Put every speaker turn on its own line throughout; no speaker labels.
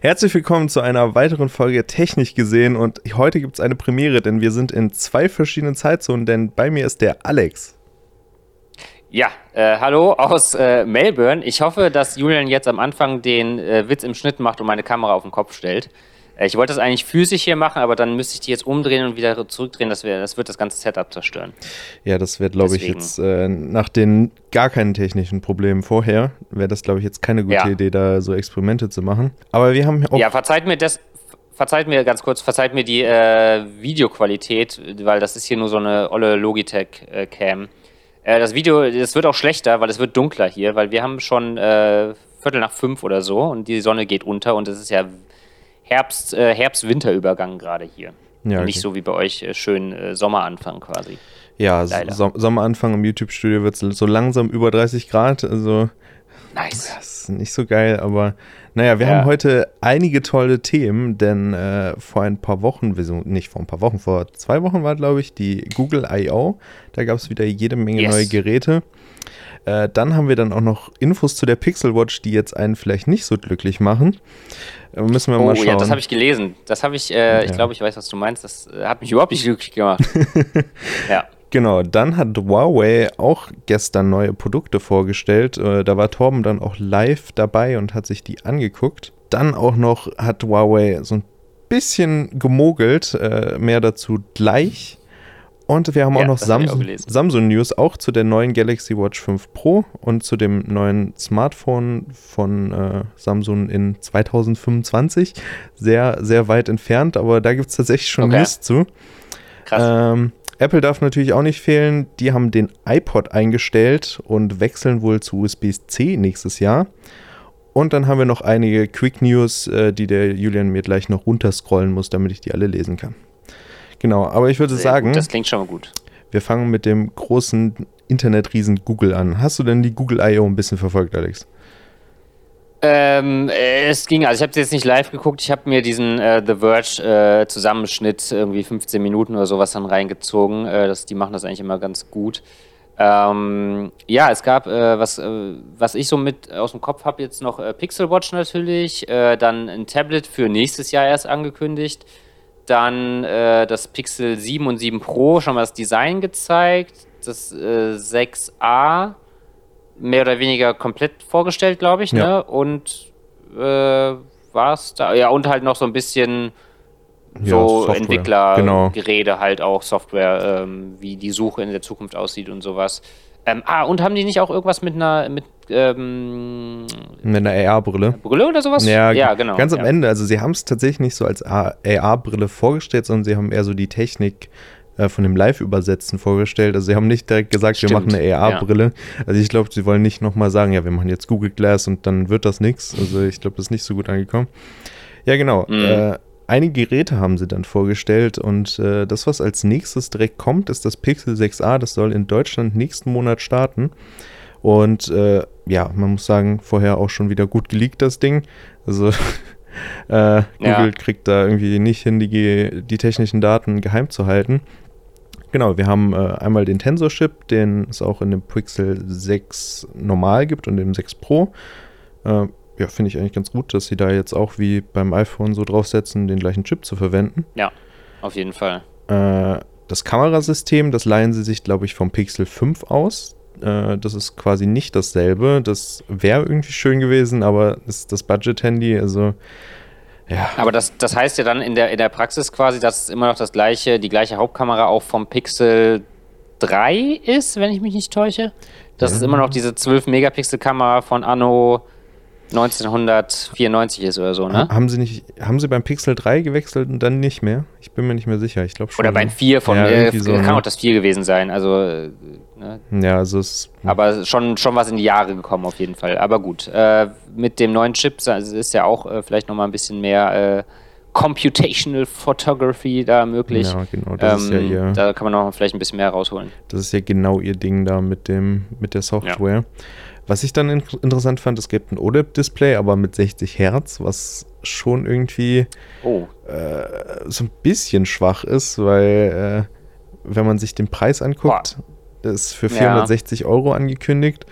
Herzlich willkommen zu einer weiteren Folge Technik gesehen und heute gibt es eine Premiere, denn wir sind in zwei verschiedenen Zeitzonen, denn bei mir ist der Alex.
Ja, äh, hallo aus äh, Melbourne. Ich hoffe, dass Julian jetzt am Anfang den äh, Witz im Schnitt macht und meine Kamera auf den Kopf stellt. Äh, ich wollte das eigentlich physisch hier machen, aber dann müsste ich die jetzt umdrehen und wieder zurückdrehen. Das, wär, das wird das ganze Setup zerstören.
Ja, das wird, glaube ich, jetzt äh, nach den gar keinen technischen Problemen vorher, wäre das, glaube ich, jetzt keine gute ja. Idee, da so Experimente zu machen. Aber wir haben
auch. Ja, verzeiht mir das. Verzeiht mir ganz kurz, verzeiht mir die äh, Videoqualität, weil das ist hier nur so eine olle Logitech-Cam. Äh, das Video, das wird auch schlechter, weil es wird dunkler hier, weil wir haben schon äh, Viertel nach fünf oder so und die Sonne geht unter und es ist ja Herbst, äh, Herbst-Winterübergang gerade hier. Ja, okay. Nicht so wie bei euch äh, schön äh, Sommeranfang quasi.
Ja, so Sommeranfang im YouTube-Studio wird es so langsam über 30 Grad. Also
nice.
Das ist nicht so geil, aber naja, wir ja. haben heute einige tolle Themen, denn äh, vor ein paar Wochen, nicht vor ein paar Wochen, vor zwei Wochen war, glaube ich, die Google I.O. Da gab es wieder jede Menge yes. neue Geräte. Äh, dann haben wir dann auch noch Infos zu der Pixel Watch, die jetzt einen vielleicht nicht so glücklich machen. Äh, müssen wir oh, mal schauen. ja,
das habe ich gelesen. Das habe ich, äh, ich glaube, ich weiß, was du meinst. Das äh, hat mich überhaupt nicht glücklich gemacht.
ja. Genau, dann hat Huawei auch gestern neue Produkte vorgestellt. Äh, da war Torben dann auch live dabei und hat sich die angeguckt. Dann auch noch hat Huawei so ein bisschen gemogelt, äh, mehr dazu gleich. Und wir haben ja, auch noch Samsung, auch Samsung News auch zu der neuen Galaxy Watch 5 Pro und zu dem neuen Smartphone von äh, Samsung in 2025. Sehr, sehr weit entfernt, aber da gibt es tatsächlich schon okay. News zu. Krass. Ähm, Apple darf natürlich auch nicht fehlen. Die haben den iPod eingestellt und wechseln wohl zu USB-C nächstes Jahr. Und dann haben wir noch einige Quick News, äh, die der Julian mir gleich noch runterscrollen muss, damit ich die alle lesen kann. Genau, aber ich würde Sehr sagen.
Gut, das klingt schon mal gut.
Wir fangen mit dem großen Internetriesen Google an. Hast du denn die Google I.O. ein bisschen verfolgt, Alex?
Ähm, es ging, also ich habe es jetzt nicht live geguckt, ich habe mir diesen äh, The Verge äh, Zusammenschnitt, irgendwie 15 Minuten oder sowas dann reingezogen. Äh, das, die machen das eigentlich immer ganz gut. Ähm, ja, es gab, äh, was, äh, was ich so mit aus dem Kopf habe, jetzt noch äh, Pixel Watch natürlich, dann ein Tablet für nächstes Jahr erst angekündigt. Dann äh, das Pixel 7 und 7 Pro, schon mal das Design gezeigt. Das äh, 6a mehr oder weniger komplett vorgestellt, glaube ich. Ja. Ne? Und äh, war es da? Ja, und halt noch so ein bisschen so ja, Entwicklergerede genau. halt auch, Software, ähm, wie die Suche in der Zukunft aussieht und sowas. Ähm, ah, und haben die nicht auch irgendwas mit einer mit, ähm,
mit einer AR-Brille?
Brille oder sowas?
Ja, ja genau. Ganz am ja. Ende, also sie haben es tatsächlich nicht so als AR-Brille vorgestellt, sondern sie haben eher so die Technik äh, von dem Live-Übersetzen vorgestellt. Also sie haben nicht direkt gesagt, Stimmt, wir machen eine AR-Brille. Ja. Also ich glaube, sie wollen nicht nochmal sagen, ja, wir machen jetzt Google Glass und dann wird das nichts. Also ich glaube, das ist nicht so gut angekommen. Ja, genau. Mhm. Äh, einige Geräte haben sie dann vorgestellt und äh, das, was als nächstes direkt kommt, ist das Pixel 6a. Das soll in Deutschland nächsten Monat starten. Und äh, ja, man muss sagen, vorher auch schon wieder gut geleakt, das Ding. Also äh, Google ja. kriegt da irgendwie nicht hin, die, die technischen Daten geheim zu halten. Genau, wir haben äh, einmal den Tensor-Chip, den es auch in dem Pixel 6 normal gibt und dem 6 Pro. Äh, ja, finde ich eigentlich ganz gut, dass sie da jetzt auch wie beim iPhone so draufsetzen, den gleichen Chip zu verwenden.
Ja, auf jeden Fall.
Äh, das Kamerasystem, das leihen sie sich, glaube ich, vom Pixel 5 aus. Äh, das ist quasi nicht dasselbe. Das wäre irgendwie schön gewesen, aber ist das Budget-Handy, also ja.
Aber das, das heißt ja dann in der, in der Praxis quasi, dass es immer noch das gleiche, die gleiche Hauptkamera auch vom Pixel 3 ist, wenn ich mich nicht täusche. Das ja. ist immer noch diese 12-Megapixel-Kamera von Anno 1994 ist oder so, ne?
Haben sie nicht, haben sie beim Pixel 3 gewechselt und dann nicht mehr? Ich bin mir nicht mehr sicher. Ich glaube schon.
Oder beim 4 von, ja, äh, so, kann ne? auch das 4 gewesen sein. Also, äh,
ne? Ja, also es.
Aber schon, schon was in die Jahre gekommen auf jeden Fall. Aber gut, äh, mit dem neuen Chip ist ja auch äh, vielleicht nochmal ein bisschen mehr äh, Computational Photography da möglich. Ja, genau. Das ähm, ist ja ähm, ihr, da kann man noch vielleicht ein bisschen mehr rausholen.
Das ist ja genau ihr Ding da mit dem, mit der Software. Ja. Was ich dann in interessant fand, es gibt ein OLED-Display, aber mit 60 Hertz, was schon irgendwie oh. äh, so ein bisschen schwach ist, weil äh, wenn man sich den Preis anguckt, Boah. ist für 460 ja. Euro angekündigt.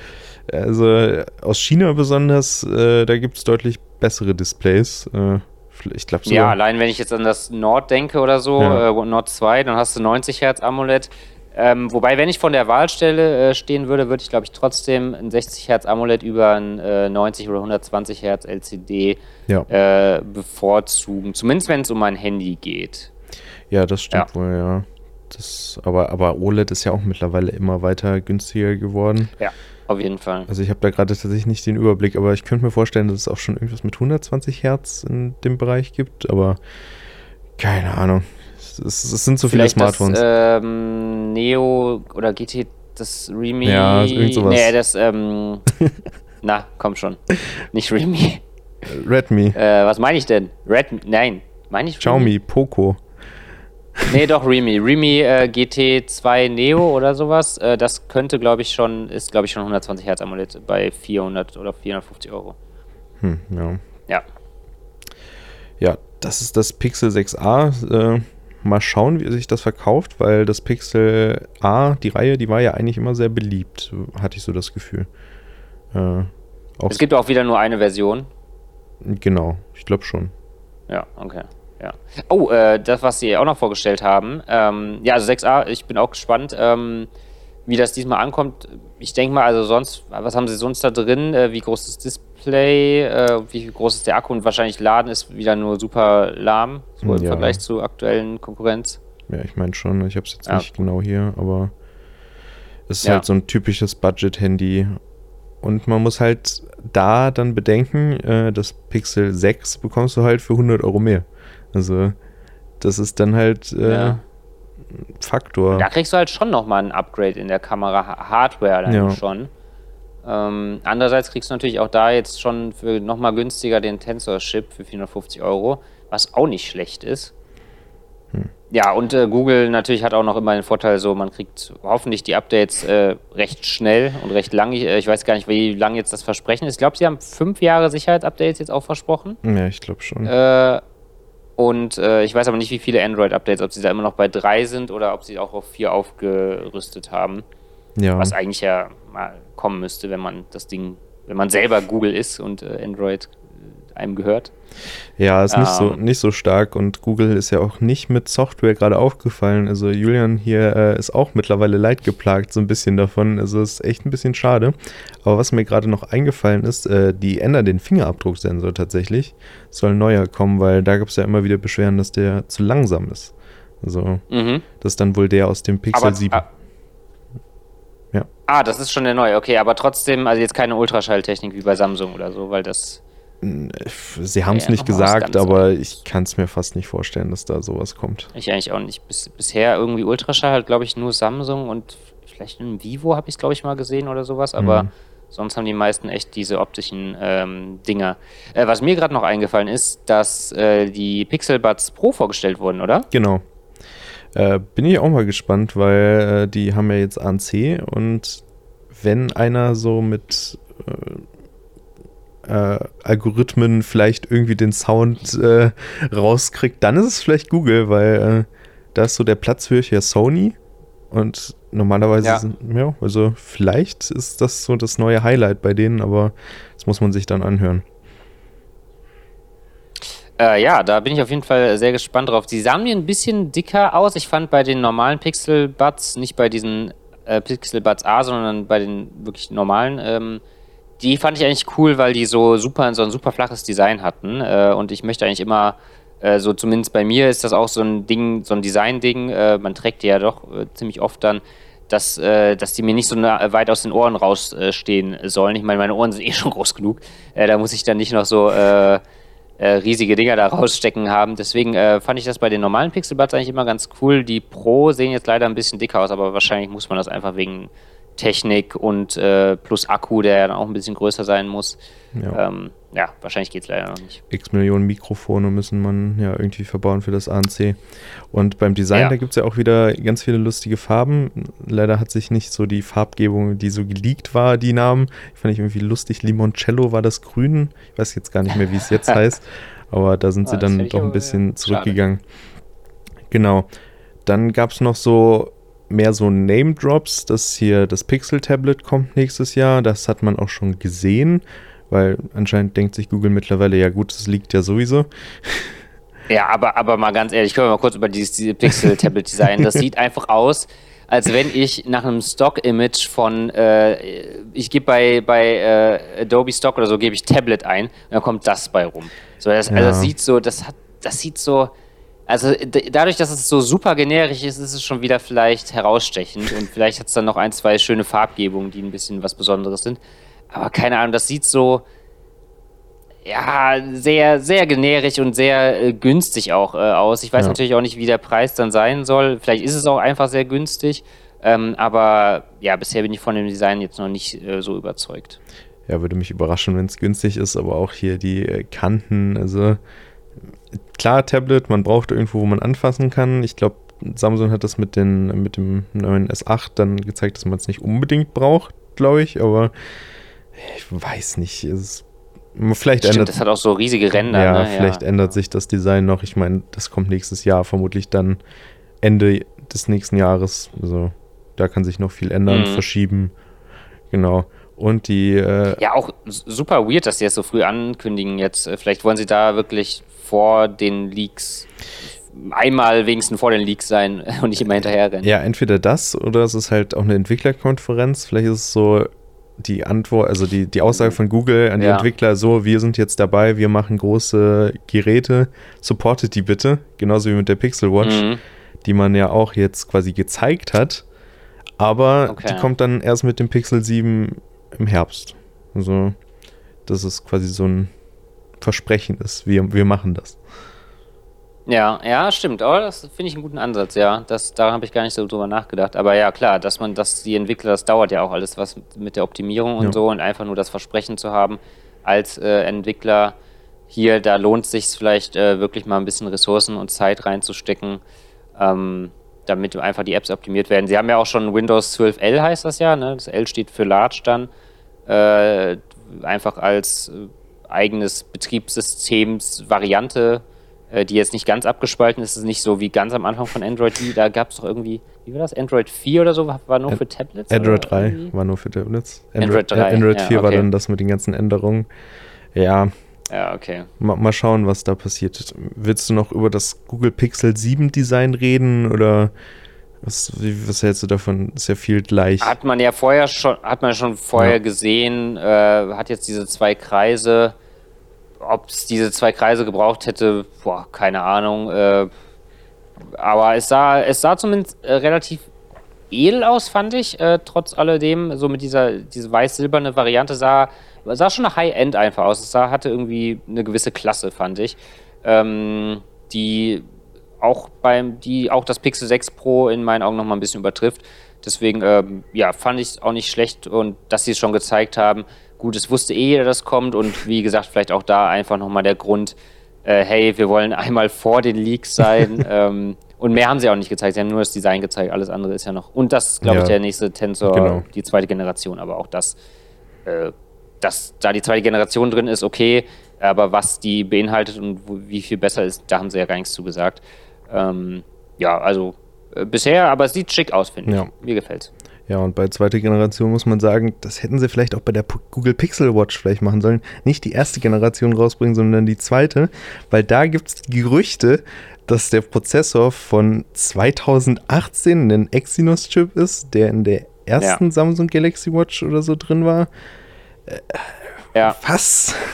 Also aus China besonders, äh, da gibt es deutlich bessere Displays. Äh, ich glaube
Ja, allein wenn ich jetzt an das Nord denke oder so, ja. äh, Nord 2, dann hast du 90 Hertz AMOLED. Ähm, wobei, wenn ich von der Wahlstelle äh, stehen würde, würde ich, glaube ich, trotzdem ein 60 Hertz AMOLED über ein äh, 90 oder 120 Hertz LCD ja. äh, bevorzugen. Zumindest, wenn es um mein Handy geht.
Ja, das stimmt ja. wohl, ja. Das, aber, aber OLED ist ja auch mittlerweile immer weiter günstiger geworden.
Ja, auf jeden Fall.
Also ich habe da gerade tatsächlich nicht den Überblick, aber ich könnte mir vorstellen, dass es auch schon irgendwas mit 120 Hertz in dem Bereich gibt, aber keine Ahnung. Es, es sind so viele Smartphones.
Das, ähm, Neo oder GT, das Remi.
Ja, irgend sowas.
Nee, das, ähm, na, komm schon. Nicht Remi.
Redmi.
Äh, was meine ich denn? Redmi, nein. Meine ich
Xiaomi, Redmi? Poco.
Nee, doch, Remi. Remi äh, GT2 Neo oder sowas. Äh, das könnte, glaube ich, schon, ist, glaube ich, schon 120 Hertz AMOLED bei 400 oder 450 Euro.
Hm, ja.
Ja.
Ja, das ist das Pixel 6a. Äh, mal schauen, wie sich das verkauft, weil das Pixel A, die Reihe, die war ja eigentlich immer sehr beliebt, hatte ich so das Gefühl.
Äh, es gibt auch wieder nur eine Version.
Genau, ich glaube schon.
Ja, okay. Ja. Oh, äh, das, was Sie auch noch vorgestellt haben. Ähm, ja, also 6a, ich bin auch gespannt, ähm, wie das diesmal ankommt. Ich denke mal, also sonst, was haben Sie sonst da drin? Äh, wie groß ist das Display? Äh, wie groß ist der Akku? Und wahrscheinlich Laden ist wieder nur super lahm, so im ja. Vergleich zu aktuellen Konkurrenz.
Ja, ich meine schon. Ich habe es jetzt ja. nicht genau hier, aber es ist ja. halt so ein typisches Budget-Handy. Und man muss halt da dann bedenken, äh, das Pixel 6 bekommst du halt für 100 Euro mehr. Also, das ist dann halt äh, ja. Faktor.
Da kriegst du halt schon nochmal ein Upgrade in der Kamera, Hardware dann ja. schon. Ähm, andererseits kriegst du natürlich auch da jetzt schon für nochmal günstiger den Tensor-Chip für 450 Euro, was auch nicht schlecht ist. Hm. Ja, und äh, Google natürlich hat auch noch immer den Vorteil, so man kriegt hoffentlich die Updates äh, recht schnell und recht lang. Ich, äh, ich, weiß gar nicht, wie lang jetzt das Versprechen ist. Ich glaube, sie haben fünf Jahre Sicherheitsupdates jetzt auch versprochen.
Ja, ich glaube schon.
Äh, und äh, ich weiß aber nicht, wie viele Android-Updates, ob sie da immer noch bei drei sind oder ob sie auch auf vier aufgerüstet haben. Ja. Was eigentlich ja mal kommen müsste, wenn man das Ding, wenn man selber Google ist und äh, Android einem gehört.
Ja, ist nicht, so, ähm. nicht so stark und Google ist ja auch nicht mit Software gerade aufgefallen. Also Julian hier äh, ist auch mittlerweile leidgeplagt, so ein bisschen davon. Also ist echt ein bisschen schade. Aber was mir gerade noch eingefallen ist, äh, die ändern den Fingerabdrucksensor tatsächlich. Soll neuer kommen, weil da gab es ja immer wieder Beschwerden, dass der zu langsam ist. Also, mhm. das ist dann wohl der aus dem Pixel aber, 7. Ah,
ja. Ah, das ist schon der neue, okay, aber trotzdem, also jetzt keine Ultraschalltechnik wie bei Samsung oder so, weil das.
Sie haben es ja, nicht gesagt, aber ich kann es mir fast nicht vorstellen, dass da sowas kommt.
Ich eigentlich auch nicht. Bis, bisher irgendwie Ultraschall hat, glaube ich, nur Samsung und vielleicht in Vivo habe ich es, glaube ich, mal gesehen oder sowas, aber mhm. sonst haben die meisten echt diese optischen ähm, Dinger. Äh, was mir gerade noch eingefallen ist, dass äh, die Pixel Buds Pro vorgestellt wurden, oder?
Genau. Äh, bin ich auch mal gespannt, weil äh, die haben ja jetzt ANC und wenn einer so mit äh, äh, Algorithmen vielleicht irgendwie den Sound äh, rauskriegt, dann ist es vielleicht Google, weil da ist so der Platzhirsch Sony und normalerweise ja. sind, ja, also vielleicht ist das so das neue Highlight bei denen, aber das muss man sich dann anhören.
Äh, ja, da bin ich auf jeden Fall sehr gespannt drauf. Die sahen mir ein bisschen dicker aus. Ich fand bei den normalen Pixel Buds, nicht bei diesen äh, Pixel Buds A, sondern bei den wirklich normalen, ähm, die fand ich eigentlich cool, weil die so super, so ein super flaches Design hatten. Äh, und ich möchte eigentlich immer, äh, so zumindest bei mir ist das auch so ein Ding, so ein Design-Ding. Äh, man trägt die ja doch äh, ziemlich oft dann, dass, dass die mir nicht so weit aus den Ohren rausstehen sollen. Ich meine, meine Ohren sind eh schon groß genug. Da muss ich dann nicht noch so riesige Dinger da rausstecken haben. Deswegen fand ich das bei den normalen Pixelbuds eigentlich immer ganz cool. Die Pro sehen jetzt leider ein bisschen dicker aus, aber wahrscheinlich muss man das einfach wegen Technik und äh, plus Akku, der ja dann auch ein bisschen größer sein muss. Ja, ähm, ja wahrscheinlich geht es leider noch nicht.
X Millionen Mikrofone müssen man ja irgendwie verbauen für das ANC. Und beim Design, ja. da gibt es ja auch wieder ganz viele lustige Farben. Leider hat sich nicht so die Farbgebung, die so geleakt war, die Namen. Ich fand ich irgendwie lustig. Limoncello war das Grün. Ich weiß jetzt gar nicht mehr, wie es jetzt heißt. Aber da sind sie ah, dann doch ein bisschen zurückgegangen. Schade. Genau. Dann gab es noch so mehr so Name-Drops, dass hier das Pixel-Tablet kommt nächstes Jahr. Das hat man auch schon gesehen. weil anscheinend denkt sich Google mittlerweile, ja gut, es liegt ja sowieso.
Ja, aber, aber mal ganz ehrlich, können wir mal kurz über dieses, dieses Pixel-Tablet-Design. Das sieht einfach aus, als wenn ich nach einem Stock-Image von, äh, ich gebe bei, bei äh, Adobe Stock oder so, gebe ich Tablet ein und dann kommt das bei rum. So, das, ja. also das sieht so, das hat, das sieht so, also dadurch, dass es so super generisch ist, ist es schon wieder vielleicht herausstechend und vielleicht hat es dann noch ein, zwei schöne Farbgebungen, die ein bisschen was Besonderes sind. Aber keine Ahnung, das sieht so, ja, sehr, sehr generisch und sehr äh, günstig auch äh, aus. Ich weiß ja. natürlich auch nicht, wie der Preis dann sein soll. Vielleicht ist es auch einfach sehr günstig. Ähm, aber ja, bisher bin ich von dem Design jetzt noch nicht äh, so überzeugt.
Ja, würde mich überraschen, wenn es günstig ist, aber auch hier die äh, Kanten, also klar, Tablet, man braucht irgendwo, wo man anfassen kann. Ich glaube, Samsung hat das mit, den, mit dem neuen S8 dann gezeigt, dass man es nicht unbedingt braucht, glaube ich, aber ich weiß nicht. Es Vielleicht
Stimmt, ändert, das hat auch so riesige Ränder.
Ja, ne? vielleicht ja. ändert sich das Design noch. Ich meine, das kommt nächstes Jahr, vermutlich dann Ende des nächsten Jahres. Also da kann sich noch viel ändern, mhm. verschieben. Genau. Und die. Äh
ja, auch super weird, dass sie das so früh ankündigen jetzt. Äh, vielleicht wollen sie da wirklich vor den Leaks einmal wenigstens vor den Leaks sein und nicht immer hinterher rennen.
Ja, entweder das oder es ist halt auch eine Entwicklerkonferenz. Vielleicht ist es so, die Antwort, also die, die Aussage von Google an die ja. Entwickler so, wir sind jetzt dabei, wir machen große Geräte, supportet die bitte, genauso wie mit der Pixel Watch, mhm. die man ja auch jetzt quasi gezeigt hat, aber okay. die kommt dann erst mit dem Pixel 7 im Herbst. Also, dass es quasi so ein Versprechen ist, wir, wir machen das.
Ja, ja, stimmt. Aber das finde ich einen guten Ansatz, ja. Das, daran habe ich gar nicht so drüber nachgedacht. Aber ja, klar, dass man, dass die Entwickler, das dauert ja auch alles was mit der Optimierung und ja. so und einfach nur das Versprechen zu haben als äh, Entwickler hier, da lohnt es sich vielleicht äh, wirklich mal ein bisschen Ressourcen und Zeit reinzustecken, ähm, damit einfach die Apps optimiert werden. Sie haben ja auch schon Windows 12L heißt das ja, ne? Das L steht für Large dann. Äh, einfach als äh, eigenes Betriebssystems-Variante äh, die jetzt nicht ganz abgespalten ist. Es ist nicht so wie ganz am Anfang von Android. Da gab es doch irgendwie, wie war das? Android 4 oder so war nur für Tablets?
Android 3 irgendwie? war nur für Tablets. Android, Android 3. Android 4 ja, okay. war dann das mit den ganzen Änderungen. Ja.
Ja, okay.
Mal, mal schauen, was da passiert. Willst du noch über das Google Pixel 7 Design reden oder was, was hältst du davon? Ist ja viel gleich.
Hat man ja vorher schon, hat man schon vorher ja. gesehen, äh, hat jetzt diese zwei Kreise ob es diese zwei Kreise gebraucht hätte, boah, keine Ahnung. Äh, aber es sah, es sah zumindest äh, relativ edel aus, fand ich, äh, trotz alledem. So mit dieser diese weiß-silberne Variante sah, sah schon nach High-End einfach aus. Es sah, hatte irgendwie eine gewisse Klasse, fand ich. Ähm, die auch beim, die auch das Pixel 6 Pro in meinen Augen noch mal ein bisschen übertrifft. Deswegen, ähm, ja, fand ich es auch nicht schlecht und dass sie es schon gezeigt haben, gut, es wusste eh jeder, dass kommt und wie gesagt, vielleicht auch da einfach nochmal der Grund, äh, hey, wir wollen einmal vor den Leaks sein. ähm, und mehr haben sie auch nicht gezeigt, sie haben nur das Design gezeigt, alles andere ist ja noch. Und das, glaube ja, ich, der nächste Tensor, genau. die zweite Generation, aber auch das, äh, dass da die zweite Generation drin ist, okay, aber was die beinhaltet und wie viel besser ist, da haben sie ja gar nichts zu gesagt. Ähm, ja, also äh, bisher, aber es sieht schick aus, finde ich. Ja. Mir gefällt
ja, und bei zweiter Generation muss man sagen, das hätten sie vielleicht auch bei der Google Pixel Watch vielleicht machen sollen. Nicht die erste Generation rausbringen, sondern die zweite, weil da gibt es Gerüchte, dass der Prozessor von 2018 ein Exynos-Chip ist, der in der ersten ja. Samsung Galaxy Watch oder so drin war.
Äh, ja.
Was?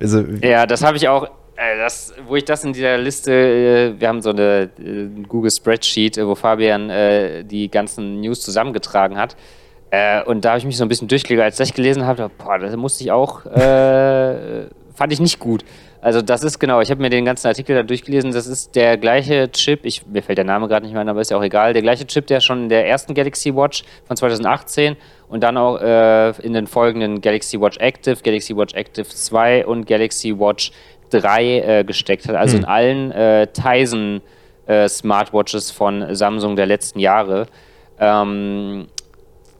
Also, ja, das habe ich auch das, wo ich das in dieser Liste, äh, wir haben so eine äh, Google Spreadsheet, wo Fabian die ganzen News zusammengetragen hat. und da habe ich mich so ein bisschen durchgelegt, als ich gelesen habe, boah, das musste ich auch, äh, fand ich nicht gut. Also das ist genau, ich habe mir den ganzen Artikel da durchgelesen, das ist der gleiche Chip, ich, mir fällt der Name gerade nicht mehr ein, aber ist ja auch egal, der gleiche Chip, der schon in der ersten Galaxy Watch von 2018 und dann auch äh, in den folgenden Galaxy Watch Active, Galaxy Watch Active 2 und Galaxy Watch 3 äh, gesteckt hat, also hm. in allen äh, Tizen äh, Smartwatches von Samsung der letzten Jahre. Ähm,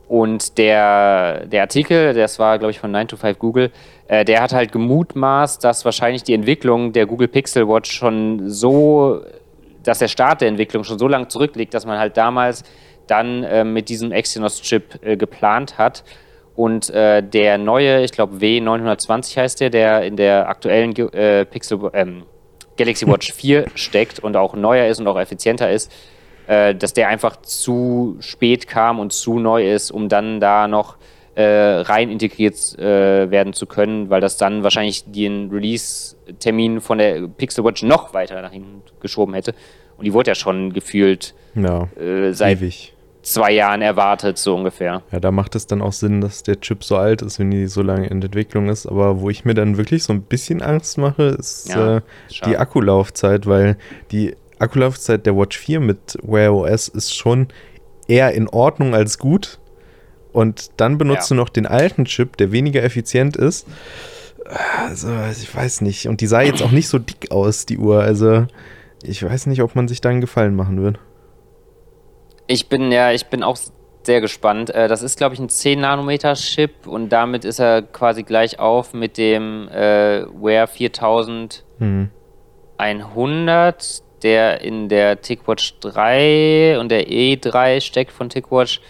und der, der Artikel, das war, glaube ich, von 9 to 5 Google, äh, der hat halt gemutmaßt, dass wahrscheinlich die Entwicklung der Google Pixel Watch schon so, dass der Start der Entwicklung schon so lange zurückliegt, dass man halt damals dann äh, mit diesem Exynos-Chip äh, geplant hat Und äh, der neue, ich glaube W920 heißt der, der in der aktuellen äh, Pixel, ähm, Galaxy Watch 4 steckt und auch neuer ist und auch effizienter ist, äh, dass der einfach zu spät kam und zu neu ist, um dann da noch äh, rein integriert äh, werden zu können, weil das dann wahrscheinlich den Release-Termin von der Pixel Watch noch weiter nach hinten geschoben hätte. Und die wurde ja schon gefühlt
ja,
äh, seit ewig. Zwei Jahren erwartet, so ungefähr.
Ja, da macht es dann auch Sinn, dass der Chip so alt ist, wenn die so lange in Entwicklung ist. Aber wo ich mir dann wirklich so ein bisschen Angst mache, ist ja, äh, die Akkulaufzeit, weil die Akkulaufzeit der Watch 4 mit Wear OS ist schon eher in Ordnung als gut. Und dann benutzt ja. du noch den alten Chip, der weniger effizient ist. Also, ich weiß nicht. Und die sah jetzt auch nicht so dick aus, die Uhr. Also, ich weiß nicht, ob man sich da einen Gefallen machen wird.
Ich bin ja, ich bin auch sehr gespannt. Äh, das ist, glaube ich, ein 10 Nanometer Chip und damit ist er quasi gleich auf mit dem äh, Wear 4100, hm. der in der TicWatch 3 und der E3 steckt von TicWatch.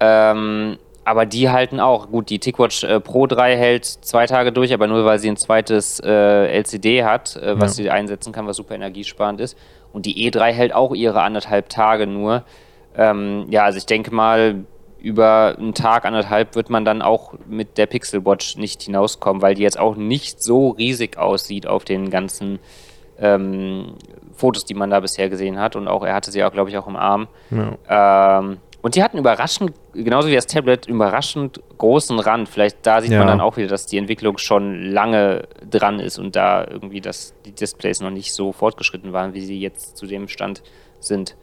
Ähm, aber die halten auch. Gut, die TicWatch äh, Pro 3 hält zwei Tage durch, aber nur weil sie ein zweites äh, LCD hat, äh, was ja. sie einsetzen kann, was super energiesparend ist. Und die E3 hält auch ihre anderthalb Tage nur. Ähm, ja, also ich denke mal, über einen Tag, anderthalb wird man dann auch mit der Pixel Watch nicht hinauskommen, weil die jetzt auch nicht so riesig aussieht auf den ganzen ähm, Fotos, die man da bisher gesehen hat. Und auch er hatte sie auch, glaube ich, auch im Arm. Ja. Ähm, und die hatten überraschend, genauso wie das Tablet, überraschend großen Rand. Vielleicht da sieht ja. man dann auch wieder, dass die Entwicklung schon lange dran ist und da irgendwie dass die Displays noch nicht so fortgeschritten waren, wie sie jetzt zu dem Stand sind.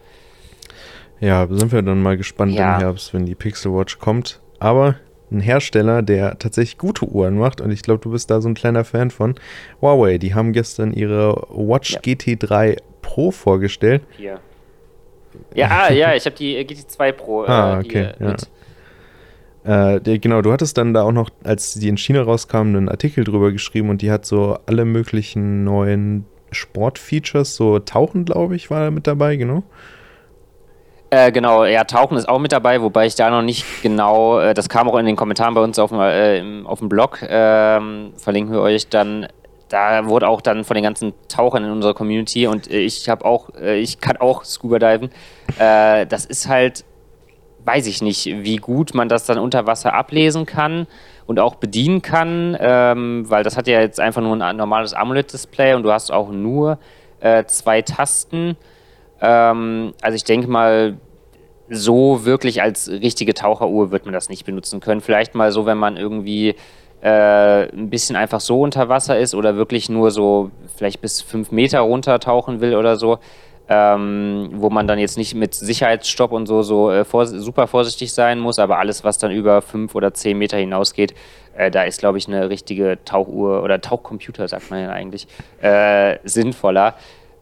Ja, sind wir dann mal gespannt ja. im Herbst, wenn die Pixel Watch kommt. Aber ein Hersteller, der tatsächlich gute Uhren macht, und ich glaube, du bist da so ein kleiner Fan von, Huawei, die haben gestern ihre Watch ja. GT3 Pro vorgestellt.
Hier. Ja, ah, ja, ich habe die GT2 Pro.
Äh, ah, okay. Ja. Äh, die, genau, du hattest dann da auch noch, als die in China rauskam, einen Artikel drüber geschrieben und die hat so alle möglichen neuen Sportfeatures, so Tauchen, glaube ich, war mit dabei, genau.
Äh, genau, ja, Tauchen ist auch mit dabei, wobei ich da noch nicht genau, äh, das kam auch in den Kommentaren bei uns auf dem, äh, im, auf dem Blog, ähm, verlinken wir euch dann da wurde auch dann von den ganzen Tauchern in unserer Community und ich habe auch, äh, ich kann auch Scuba diven. Äh, das ist halt, weiß ich nicht, wie gut man das dann unter Wasser ablesen kann und auch bedienen kann, ähm, weil das hat ja jetzt einfach nur ein normales AMOLED-Display und du hast auch nur äh, zwei Tasten. Ähm, also ich denke mal, so wirklich als richtige Taucheruhr wird man das nicht benutzen können. Vielleicht mal so, wenn man irgendwie äh, ein bisschen einfach so unter Wasser ist oder wirklich nur so vielleicht bis fünf Meter runter tauchen will oder so, ähm, wo man dann jetzt nicht mit Sicherheitsstopp und so, so äh, vor, super vorsichtig sein muss, aber alles, was dann über fünf oder zehn Meter hinausgeht, äh, da ist, glaube ich, eine richtige Tauchuhr oder Tauchcomputer, sagt man ja eigentlich, äh, sinnvoller.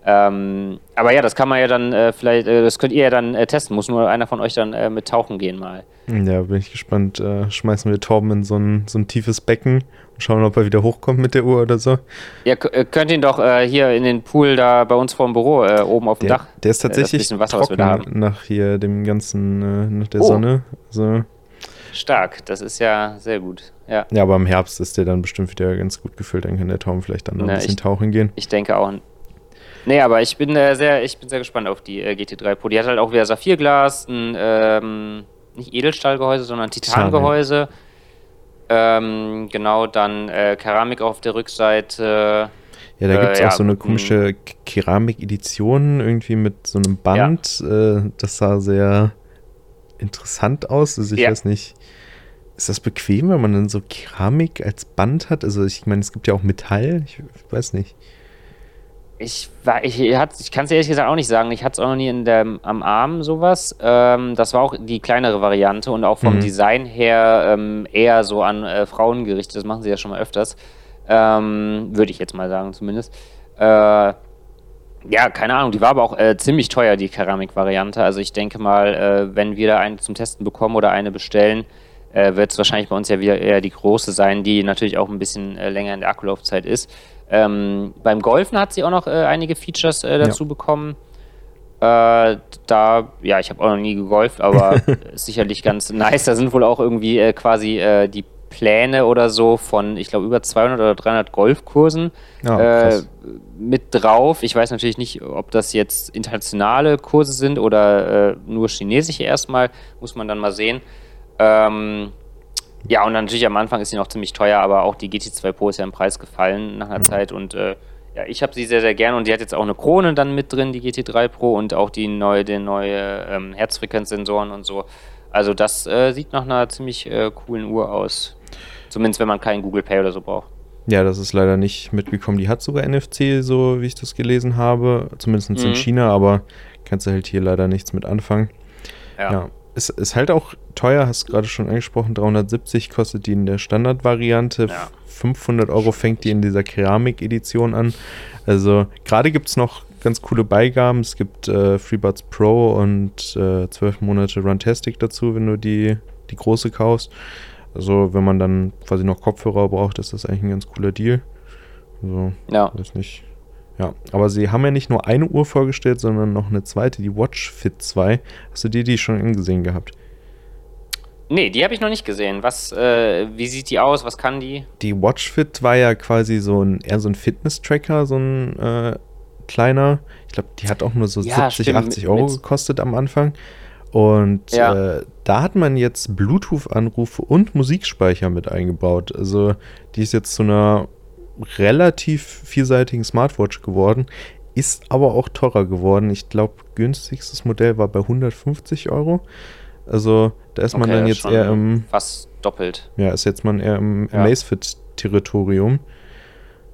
Ähm, aber ja, das kann man ja dann äh, vielleicht, äh, das könnt ihr ja dann äh, testen. Muss nur einer von euch dann äh, mit tauchen gehen mal.
Ja, bin ich gespannt. Äh, schmeißen wir Torben in so ein, so ein tiefes Becken und schauen, ob er wieder hochkommt mit der Uhr oder so.
Ja, äh, könnt ihn doch hier in den Pool da bei uns vor dem Büro oben auf dem
der,
Dach.
Der ist tatsächlich Wasser, trocken nach hier dem ganzen, nach der oh. Sonne. Also,
Stark, das ist ja sehr gut. Ja.
ja, aber im Herbst ist der dann bestimmt wieder ganz gut gefüllt. Dann kann der Torben vielleicht dann noch ein bisschen ich, tauchen gehen.
Ich denke auch. Nee, aber ich bin äh, sehr, ich bin sehr gespannt auf die äh, GT3 Pro. Die hat halt auch wieder Saphirglas, ein ähm, nicht Edelstahlgehäuse, sondern Titangehäuse. Ähm, genau, dann äh, Keramik auf der Rückseite.
Ja, da gibt es äh, auch ja, so eine komische Keramik-Edition, irgendwie mit so einem Band. Ja. Äh, das sah sehr interessant aus. Also ich ja. weiß nicht, ist das bequem, wenn man dann so Keramik als Band hat? Also ich meine, es gibt ja auch Metall, ich weiß nicht.
Ich, ich, ich kann es ehrlich gesagt auch nicht sagen. Ich hatte es auch noch nie in der, am Arm sowas. Ähm, das war auch die kleinere Variante und auch vom mhm. Design her ähm, eher so an äh, Frauen gerichtet. Das machen sie ja schon mal öfters. Ähm, Würde ich jetzt mal sagen, zumindest. Äh, ja, keine Ahnung. Die war aber auch äh, ziemlich teuer, die Keramik-Variante. Also ich denke mal, äh, wenn wir da eine zum Testen bekommen oder eine bestellen, äh, wird es wahrscheinlich bei uns ja wieder eher die große sein, die natürlich auch ein bisschen äh, länger in der Akkulaufzeit ist. Ähm, beim Golfen hat sie auch noch äh, einige Features äh, dazu ja. bekommen. Äh, da, ja, ich habe auch noch nie gegolft, aber ist sicherlich ganz nice. Da sind wohl auch irgendwie äh, quasi äh, die Pläne oder so von, ich glaube, über 200 oder 300 Golfkursen ja, äh, mit drauf. Ich weiß natürlich nicht, ob das jetzt internationale Kurse sind oder äh, nur chinesische erstmal. Muss man dann mal sehen. Ähm, ja, und natürlich am Anfang ist sie noch ziemlich teuer, aber auch die GT2 Pro ist ja im Preis gefallen nach einer mhm. Zeit und äh, ja, ich habe sie sehr, sehr gerne und die hat jetzt auch eine Krone dann mit drin, die GT3 Pro und auch die neue, die neue ähm, Herzfrequenzsensoren und so. Also das äh, sieht nach einer ziemlich äh, coolen Uhr aus. Zumindest wenn man keinen Google Pay oder so braucht.
Ja, das ist leider nicht mitgekommen. Die hat sogar NFC, so wie ich das gelesen habe, zumindest mhm. in China, aber kannst du halt hier leider nichts mit anfangen. Ja. ja. Es ist halt auch teuer, hast du gerade schon angesprochen, 370 kostet die in der Standardvariante. Ja. 500 Euro fängt die in dieser Keramik-Edition an. Also gerade gibt es noch ganz coole Beigaben. Es gibt äh, FreeBuds Pro und äh, 12 Monate Runtastic dazu, wenn du die, die große kaufst. Also wenn man dann quasi noch Kopfhörer braucht, ist das eigentlich ein ganz cooler Deal. Also, ja. Weiß nicht. Ja, aber sie haben ja nicht nur eine Uhr vorgestellt, sondern noch eine zweite, die Watch Fit 2. Hast du dir die schon angesehen gehabt?
Nee, die habe ich noch nicht gesehen. Was, äh, wie sieht die aus? Was kann die?
Die WatchFit war ja quasi so ein eher so ein Fitness-Tracker, so ein äh, kleiner. Ich glaube, die hat auch nur so ja, 70, stimmt, 80 Euro gekostet am Anfang. Und ja. äh, da hat man jetzt Bluetooth-Anrufe und Musikspeicher mit eingebaut. Also die ist jetzt zu einer relativ vielseitigen Smartwatch geworden, ist aber auch teurer geworden. Ich glaube, günstigstes Modell war bei 150 Euro. Also da ist okay, man dann jetzt eher im.
Fast doppelt.
Ja, ist jetzt man eher im ja. Amazfit-Territorium.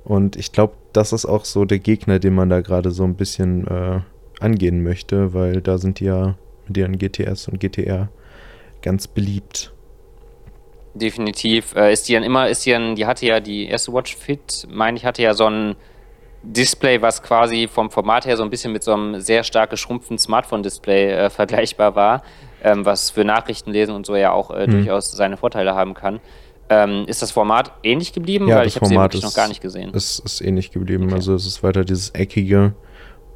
Und ich glaube, das ist auch so der Gegner, den man da gerade so ein bisschen äh, angehen möchte, weil da sind die ja mit ihren GTS und GTR ganz beliebt.
Definitiv. Äh, ist die dann immer, ist die dann, die hatte ja die erste Watch Fit, meine ich, hatte ja so ein Display, was quasi vom Format her so ein bisschen mit so einem sehr stark geschrumpften Smartphone-Display äh, vergleichbar war ähm, was für Nachrichtenlesen und so ja auch äh, hm. durchaus seine Vorteile haben kann. Ähm, ist das Format ähnlich geblieben?
Ja, Weil ich habe sie wirklich noch gar nicht gesehen. Es ist ähnlich geblieben. Okay. Also es ist weiter dieses eckige,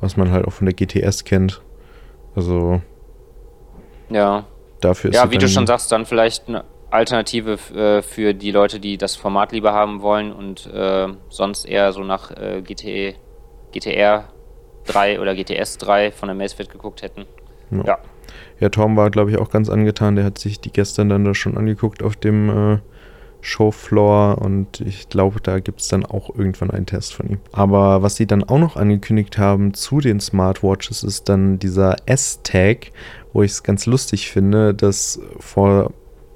was man halt auch von der GTS kennt. Also
ja.
Dafür
ist ja, wie du schon sagst, dann vielleicht eine Alternative äh, für die Leute, die das Format lieber haben wollen und äh, sonst eher so nach äh, GT, GTR 3 oder GTS 3 von der Macefit geguckt hätten.
Ja. ja. Ja, Tom war, glaube ich, auch ganz angetan. Der hat sich die gestern dann da schon angeguckt auf dem äh, Showfloor und ich glaube, da gibt es dann auch irgendwann einen Test von ihm. Aber was sie dann auch noch angekündigt haben zu den Smartwatches ist dann dieser S-Tag, wo ich es ganz lustig finde, dass vor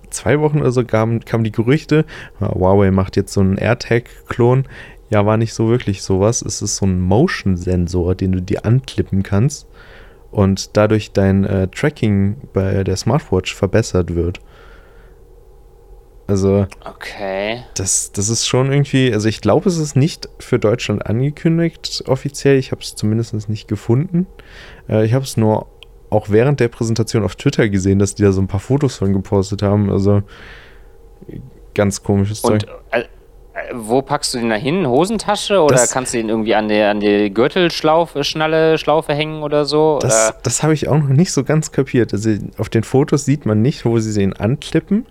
zwei Wochen oder so kamen, kamen die Gerüchte, Huawei macht jetzt so einen AirTag-Klon. Ja, war nicht so wirklich sowas. Es ist so ein Motion-Sensor, den du dir anklippen kannst und dadurch dein äh, Tracking bei der Smartwatch verbessert wird. Also,
okay.
das, das ist schon irgendwie, also ich glaube, es ist nicht für Deutschland angekündigt offiziell. Ich habe es zumindest nicht gefunden. Äh, ich habe es nur auch während der Präsentation auf Twitter gesehen, dass die da so ein paar Fotos von gepostet haben. Also ganz komisches
Und, Zeug. Äh, wo packst du den da hin? Hosentasche oder das, kannst du den irgendwie an die, an die Gürtelschlaufe, Schnalle, Schlaufe hängen oder so?
Das, das habe ich auch noch nicht so ganz kapiert. Also auf den Fotos sieht man nicht, wo sie den anklippen.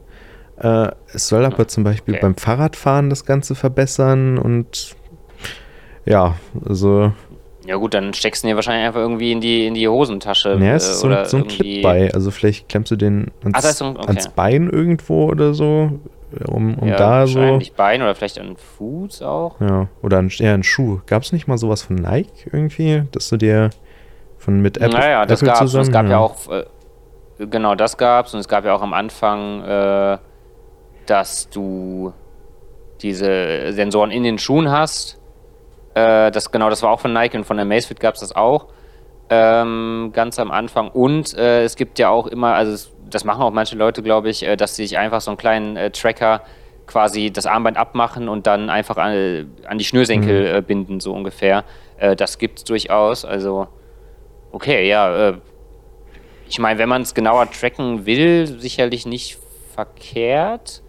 Äh, es soll aber zum Beispiel okay. beim Fahrradfahren das Ganze verbessern und ja, also.
Ja gut, dann steckst du den wahrscheinlich einfach irgendwie in die, in die Hosentasche.
Ja, es ist so, so ein Clip bei. Also vielleicht klemmst du den ans, Ach, okay. ans Bein irgendwo oder so um, um ja, da so.
Wahrscheinlich Bein oder vielleicht an Fuß auch.
Ja, oder ein, eher ein Schuh. Gab es nicht mal sowas von Nike irgendwie, dass du dir von mit Apple,
naja, das gab's. zusammen? Es gab ja, ja auch, äh, genau, das gab's und es gab ja auch am Anfang, äh, dass du diese Sensoren in den Schuhen hast. Äh, das genau, das war auch von Nike und von der Macefit gab es das auch. Ähm, ganz am Anfang. Und äh, es gibt ja auch immer, also es das machen auch manche Leute, glaube ich, äh, dass sie sich einfach so einen kleinen äh, Tracker quasi das Armband abmachen und dann einfach an, an die Schnürsenkel mhm. Äh, binden, so ungefähr. das gibt es durchaus. Also, okay, ja. ich meine, wenn man es genauer tracken will, sicherlich nicht verkehrt.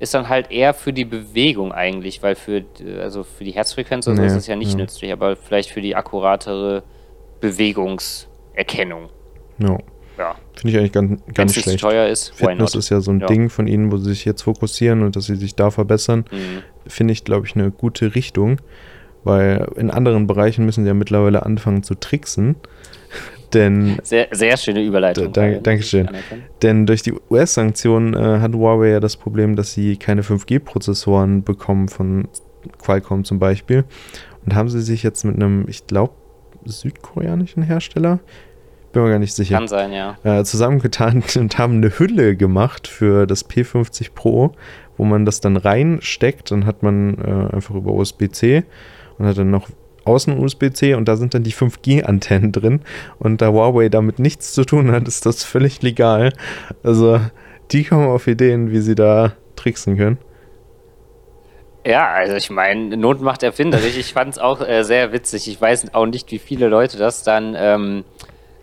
Ist dann halt eher für die Bewegung eigentlich, weil für, also für die Herzfrequenz nee, ist es ja nicht ja. nützlich, aber vielleicht für die akkuratere Bewegungs- Erkennung.
No. Ja. Finde ich eigentlich ganz, ganz
nicht
schlecht.
teuer ist,
Fitness ist ja so ein ja. Ding von ihnen, wo sie sich jetzt fokussieren und dass sie sich da verbessern. Mhm. Finde ich, glaube ich, eine gute Richtung. Weil in anderen Bereichen müssen sie ja mittlerweile anfangen zu tricksen. Denn,
sehr, sehr schöne Überleitung.
Da, Dankeschön. Denn durch die US-Sanktionen äh, hat Huawei ja das Problem, dass sie keine 5G-Prozessoren bekommen von Qualcomm zum Beispiel. Und haben sie sich jetzt mit einem, ich glaube, südkoreanischen Hersteller, bin mir gar nicht sicher.
Kann sein, ja.
Äh, zusammengetan und haben eine Hülle gemacht für das P50 Pro, wo man das dann reinsteckt. Dann hat man äh, einfach über USB-C und hat dann noch außen USB-C und da sind dann die 5G-Antennen drin. Und da Huawei damit nichts zu tun hat, ist das völlig legal. Also die kommen auf Ideen, wie sie da tricksen können.
Ja, also ich meine, Not macht erfinderisch. Ich fand es auch äh, sehr witzig. Ich weiß auch nicht, wie viele Leute das dann ähm,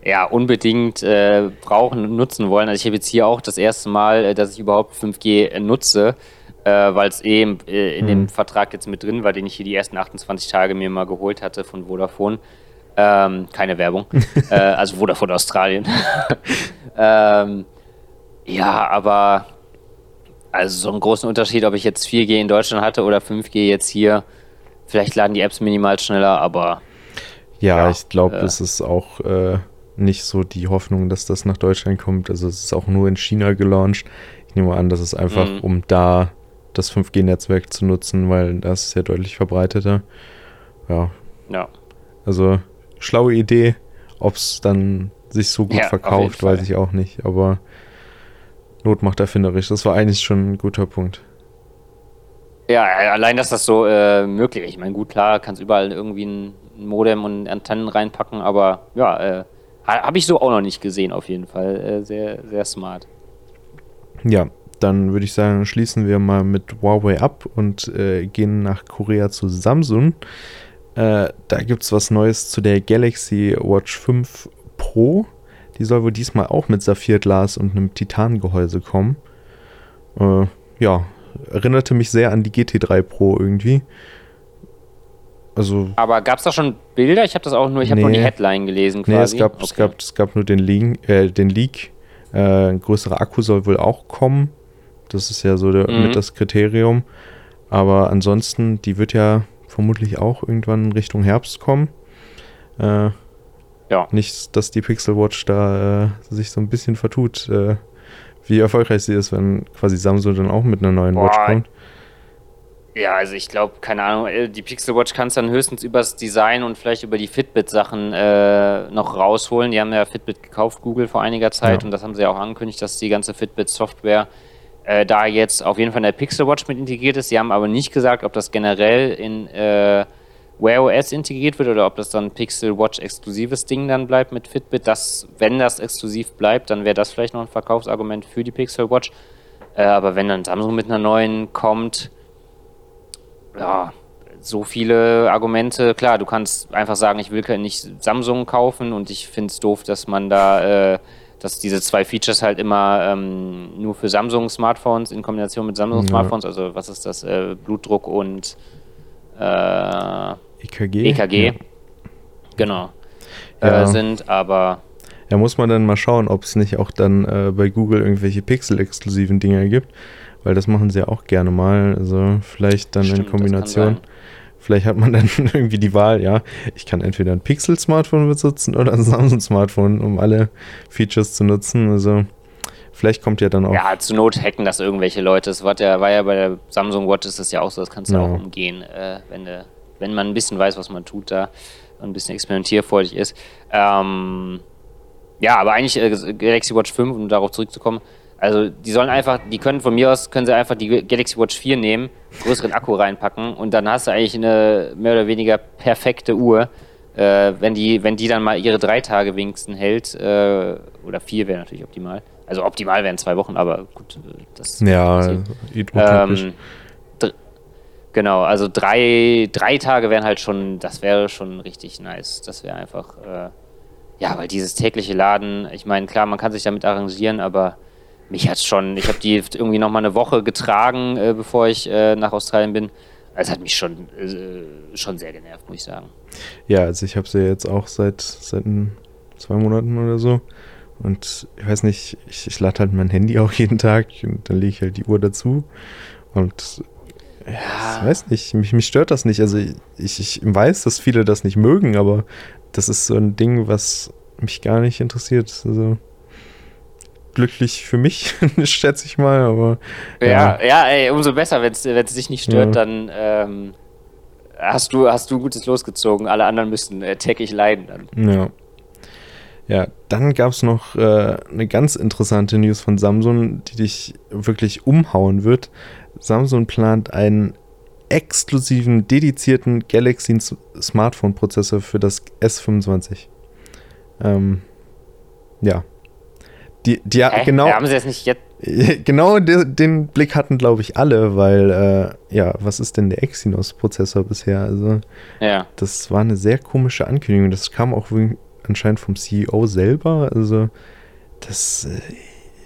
ja, unbedingt äh, brauchen und nutzen wollen. Also ich habe jetzt hier auch das erste Mal, äh, dass ich überhaupt 5G nutze äh, weil es eben äh, in mhm. dem Vertrag jetzt mit drin war, den ich hier die ersten 28 Tage mir mal geholt hatte von Vodafone. Ähm, keine Werbung. äh, also Vodafone Australien. ähm, ja, aber also so einen großen Unterschied, ob ich jetzt 4G in Deutschland hatte oder 5G jetzt hier. Vielleicht laden die Apps minimal schneller, aber.
Ja, ja ich glaube, äh, es ist auch äh, nicht so die Hoffnung, dass das nach Deutschland kommt. Also es ist auch nur in China gelauncht. Ich nehme an, das ist einfach, mhm. um da das 5G-Netzwerk zu nutzen, weil das ist ja deutlich verbreiteter. Ja.
Ja.
Also, schlaue Idee. Ob es dann sich so gut ja, verkauft, weiß ich auch nicht. Aber Not macht erfinderisch. Das war eigentlich schon ein guter Punkt.
Ja, allein, dass das so äh, möglich ist. Ich meine, gut, klar, kannst überall irgendwie ein Modem und Antennen reinpacken, aber ja, äh, habe ich so auch noch nicht gesehen, auf jeden Fall. Äh, sehr, sehr smart.
Ja, dann würde ich sagen, schließen wir mal mit Huawei ab und äh, gehen nach Korea zu Samsung. Äh, da gibt es was Neues zu der Galaxy Watch 5 Pro. Die soll wohl diesmal auch mit Saphirglas und einem Titangehäuse kommen. Äh, ja, erinnerte mich sehr an die GT3 Pro irgendwie. Also,
Aber gab es da schon Bilder? Ich habe das auch nur, ich habe nee, nur die Headline gelesen
quasi. Nee, es gab, okay. es gab, es gab nur den, Link, äh, den Leak. Äh, ein größerer Akku soll wohl auch kommen. Das ist ja so der, mhm. mit das Kriterium. Aber ansonsten, die wird ja vermutlich auch irgendwann Richtung Herbst kommen. Äh, ja. Nicht, dass die Pixel Watch da äh, sich so ein bisschen vertut, äh, wie erfolgreich sie ist, wenn quasi Samsung dann auch mit einer neuen Boah. Watch kommt.
Ja, also ich glaube, keine Ahnung, äh, die Pixel Watch kannst dann höchstens übers Design und vielleicht über die Fitbit-Sachen äh, noch rausholen. Die haben ja Fitbit gekauft, Google, vor einiger Zeit ja. und das haben sie ja auch angekündigt, dass die ganze Fitbit-Software äh, da jetzt auf jeden Fall in der Pixel Watch mit integriert ist. Sie haben aber nicht gesagt, ob das generell in äh, Wear OS integriert wird oder ob das dann Pixel Watch exklusives Ding dann bleibt mit Fitbit. Das, wenn das exklusiv bleibt, dann wäre das vielleicht noch ein Verkaufsargument für die Pixel Watch. Äh, aber wenn dann Samsung mit einer neuen kommt, ja, so viele Argumente. Klar, du kannst einfach sagen, ich will nicht Samsung kaufen und ich finde es doof, dass man da äh, dass diese zwei Features halt immer ähm, nur für Samsung-Smartphones in Kombination mit Samsung-Smartphones, also was ist das, äh, Blutdruck und äh,
EKG,
EKG ja. genau, ja. Äh, sind, aber
ja, muss man dann mal schauen, ob es nicht auch dann äh, bei Google irgendwelche Pixel-exklusiven Dinge gibt, weil das machen sie ja auch gerne mal, also vielleicht dann Stimmt, in Kombination. Vielleicht hat man dann irgendwie die Wahl, ja, ich kann entweder ein Pixel-Smartphone besitzen oder ein Samsung-Smartphone, um alle Features zu nutzen. Also vielleicht kommt ja dann auch.
Ja, zur Not hacken das irgendwelche Leute. Das war ja, war ja bei der Samsung Watch ist das ja auch so, das kannst du ja. auch umgehen, äh, wenn, de, wenn man ein bisschen weiß, was man tut da und ein bisschen experimentierfreudig ist. Ähm, ja, aber eigentlich äh, Galaxy Watch 5, um darauf zurückzukommen, also die sollen einfach, die können von mir aus, können sie einfach die Galaxy Watch 4 nehmen, größeren Akku reinpacken und dann hast du eigentlich eine mehr oder weniger perfekte Uhr. Äh, wenn, die, wenn die dann mal ihre drei Tage wenigstens hält, äh, oder vier wäre natürlich optimal. Also optimal wären zwei Wochen, aber gut, das
Ja,
ähm, Genau, also drei, drei Tage wären halt schon, das wäre schon richtig nice. Das wäre einfach, äh, ja, weil dieses tägliche Laden, ich meine, klar, man kann sich damit arrangieren, aber mich hat schon, ich habe die irgendwie noch mal eine Woche getragen, äh, bevor ich äh, nach Australien bin. Es hat mich schon, äh, schon sehr genervt, muss ich sagen.
Ja, also ich habe sie jetzt auch seit, seit, zwei Monaten oder so. Und ich weiß nicht, ich, ich lade halt mein Handy auch jeden Tag und dann lege ich halt die Uhr dazu. Und ja. ich weiß nicht, mich, mich stört das nicht. Also ich, ich weiß, dass viele das nicht mögen, aber das ist so ein Ding, was mich gar nicht interessiert. Also glücklich für mich, schätze ich mal, aber.
Ja, ja, ja ey, umso besser, wenn es dich nicht stört, ja. dann ähm, hast du hast du Gutes losgezogen. Alle anderen müssen äh, täglich leiden dann.
Ja. Ja, dann gab es noch äh, eine ganz interessante News von Samsung, die dich wirklich umhauen wird. Samsung plant einen exklusiven, dedizierten Galaxy Smartphone Prozessor für das S25. Ähm, ja. Die, die
Hä? genau. haben sie jetzt nicht jetzt?
Genau den, den Blick hatten, glaube ich, alle, weil, äh, ja, was ist denn der Exynos-Prozessor bisher? Also,
ja.
das war eine sehr komische Ankündigung. Das kam auch anscheinend vom CEO selber. Also, das, äh,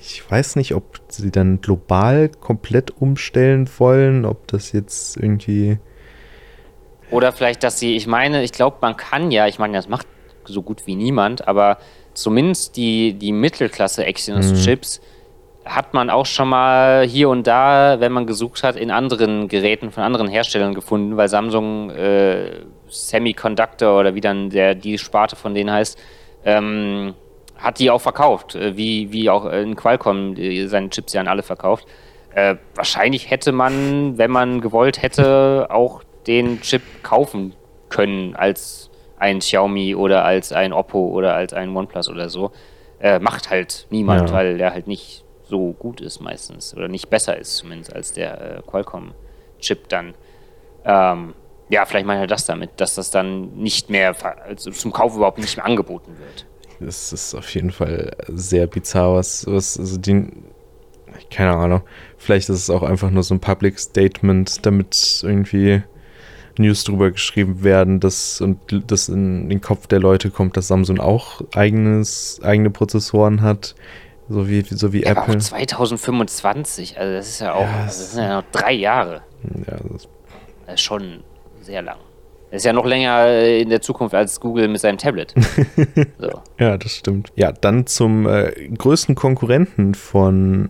ich weiß nicht, ob sie dann global komplett umstellen wollen, ob das jetzt irgendwie.
Oder vielleicht, dass sie, ich meine, ich glaube, man kann ja, ich meine, das macht so gut wie niemand, aber zumindest die, die Mittelklasse Exynos-Chips mhm. hat man auch schon mal hier und da, wenn man gesucht hat, in anderen Geräten von anderen Herstellern gefunden, weil Samsung äh, Semiconductor oder wie dann der, die Sparte von denen heißt, ähm, hat die auch verkauft, äh, wie, wie auch in Qualcomm seine Chips ja an alle verkauft. Äh, wahrscheinlich hätte man, wenn man gewollt hätte, auch den Chip kaufen können als ein Xiaomi oder als ein Oppo oder als ein OnePlus oder so. Äh, macht halt niemand, ja. weil der halt nicht so gut ist meistens oder nicht besser ist zumindest als der äh, Qualcomm-Chip dann. Ähm, ja, vielleicht meint er das damit, dass das dann nicht mehr also zum Kauf überhaupt nicht mehr angeboten wird.
Das ist auf jeden Fall sehr bizarr, was, was also die, keine Ahnung, vielleicht ist es auch einfach nur so ein Public Statement, damit irgendwie News drüber geschrieben werden, dass und das in den Kopf der Leute kommt, dass Samsung auch eigenes, eigene Prozessoren hat, so wie, so wie ja, Apple. Aber auch
2025, also das ist ja auch, ja, also das sind ja noch drei Jahre.
Ja, das,
das ist schon sehr lang. Das ist ja noch länger in der Zukunft als Google mit seinem Tablet.
So. ja, das stimmt. Ja, dann zum äh, größten Konkurrenten von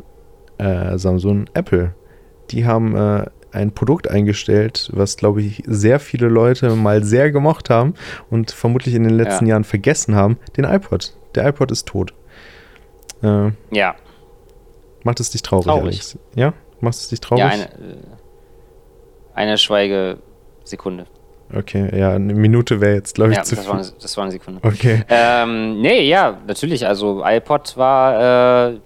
äh, Samsung, Apple. Die haben äh, ein Produkt eingestellt, was, glaube ich, sehr viele Leute mal sehr gemocht haben und vermutlich in den letzten ja. Jahren vergessen haben, den iPod. Der iPod ist tot.
Äh, ja.
Macht es dich traurig, traurig. Alex? Ja? Macht es dich traurig? Ja,
eine, äh, eine Schweigesekunde.
Okay, ja, eine Minute wäre jetzt, glaube ich,
ja,
zu
das viel. War eine, das war eine Sekunde.
Okay.
Ähm, nee, ja, natürlich. Also iPod war äh,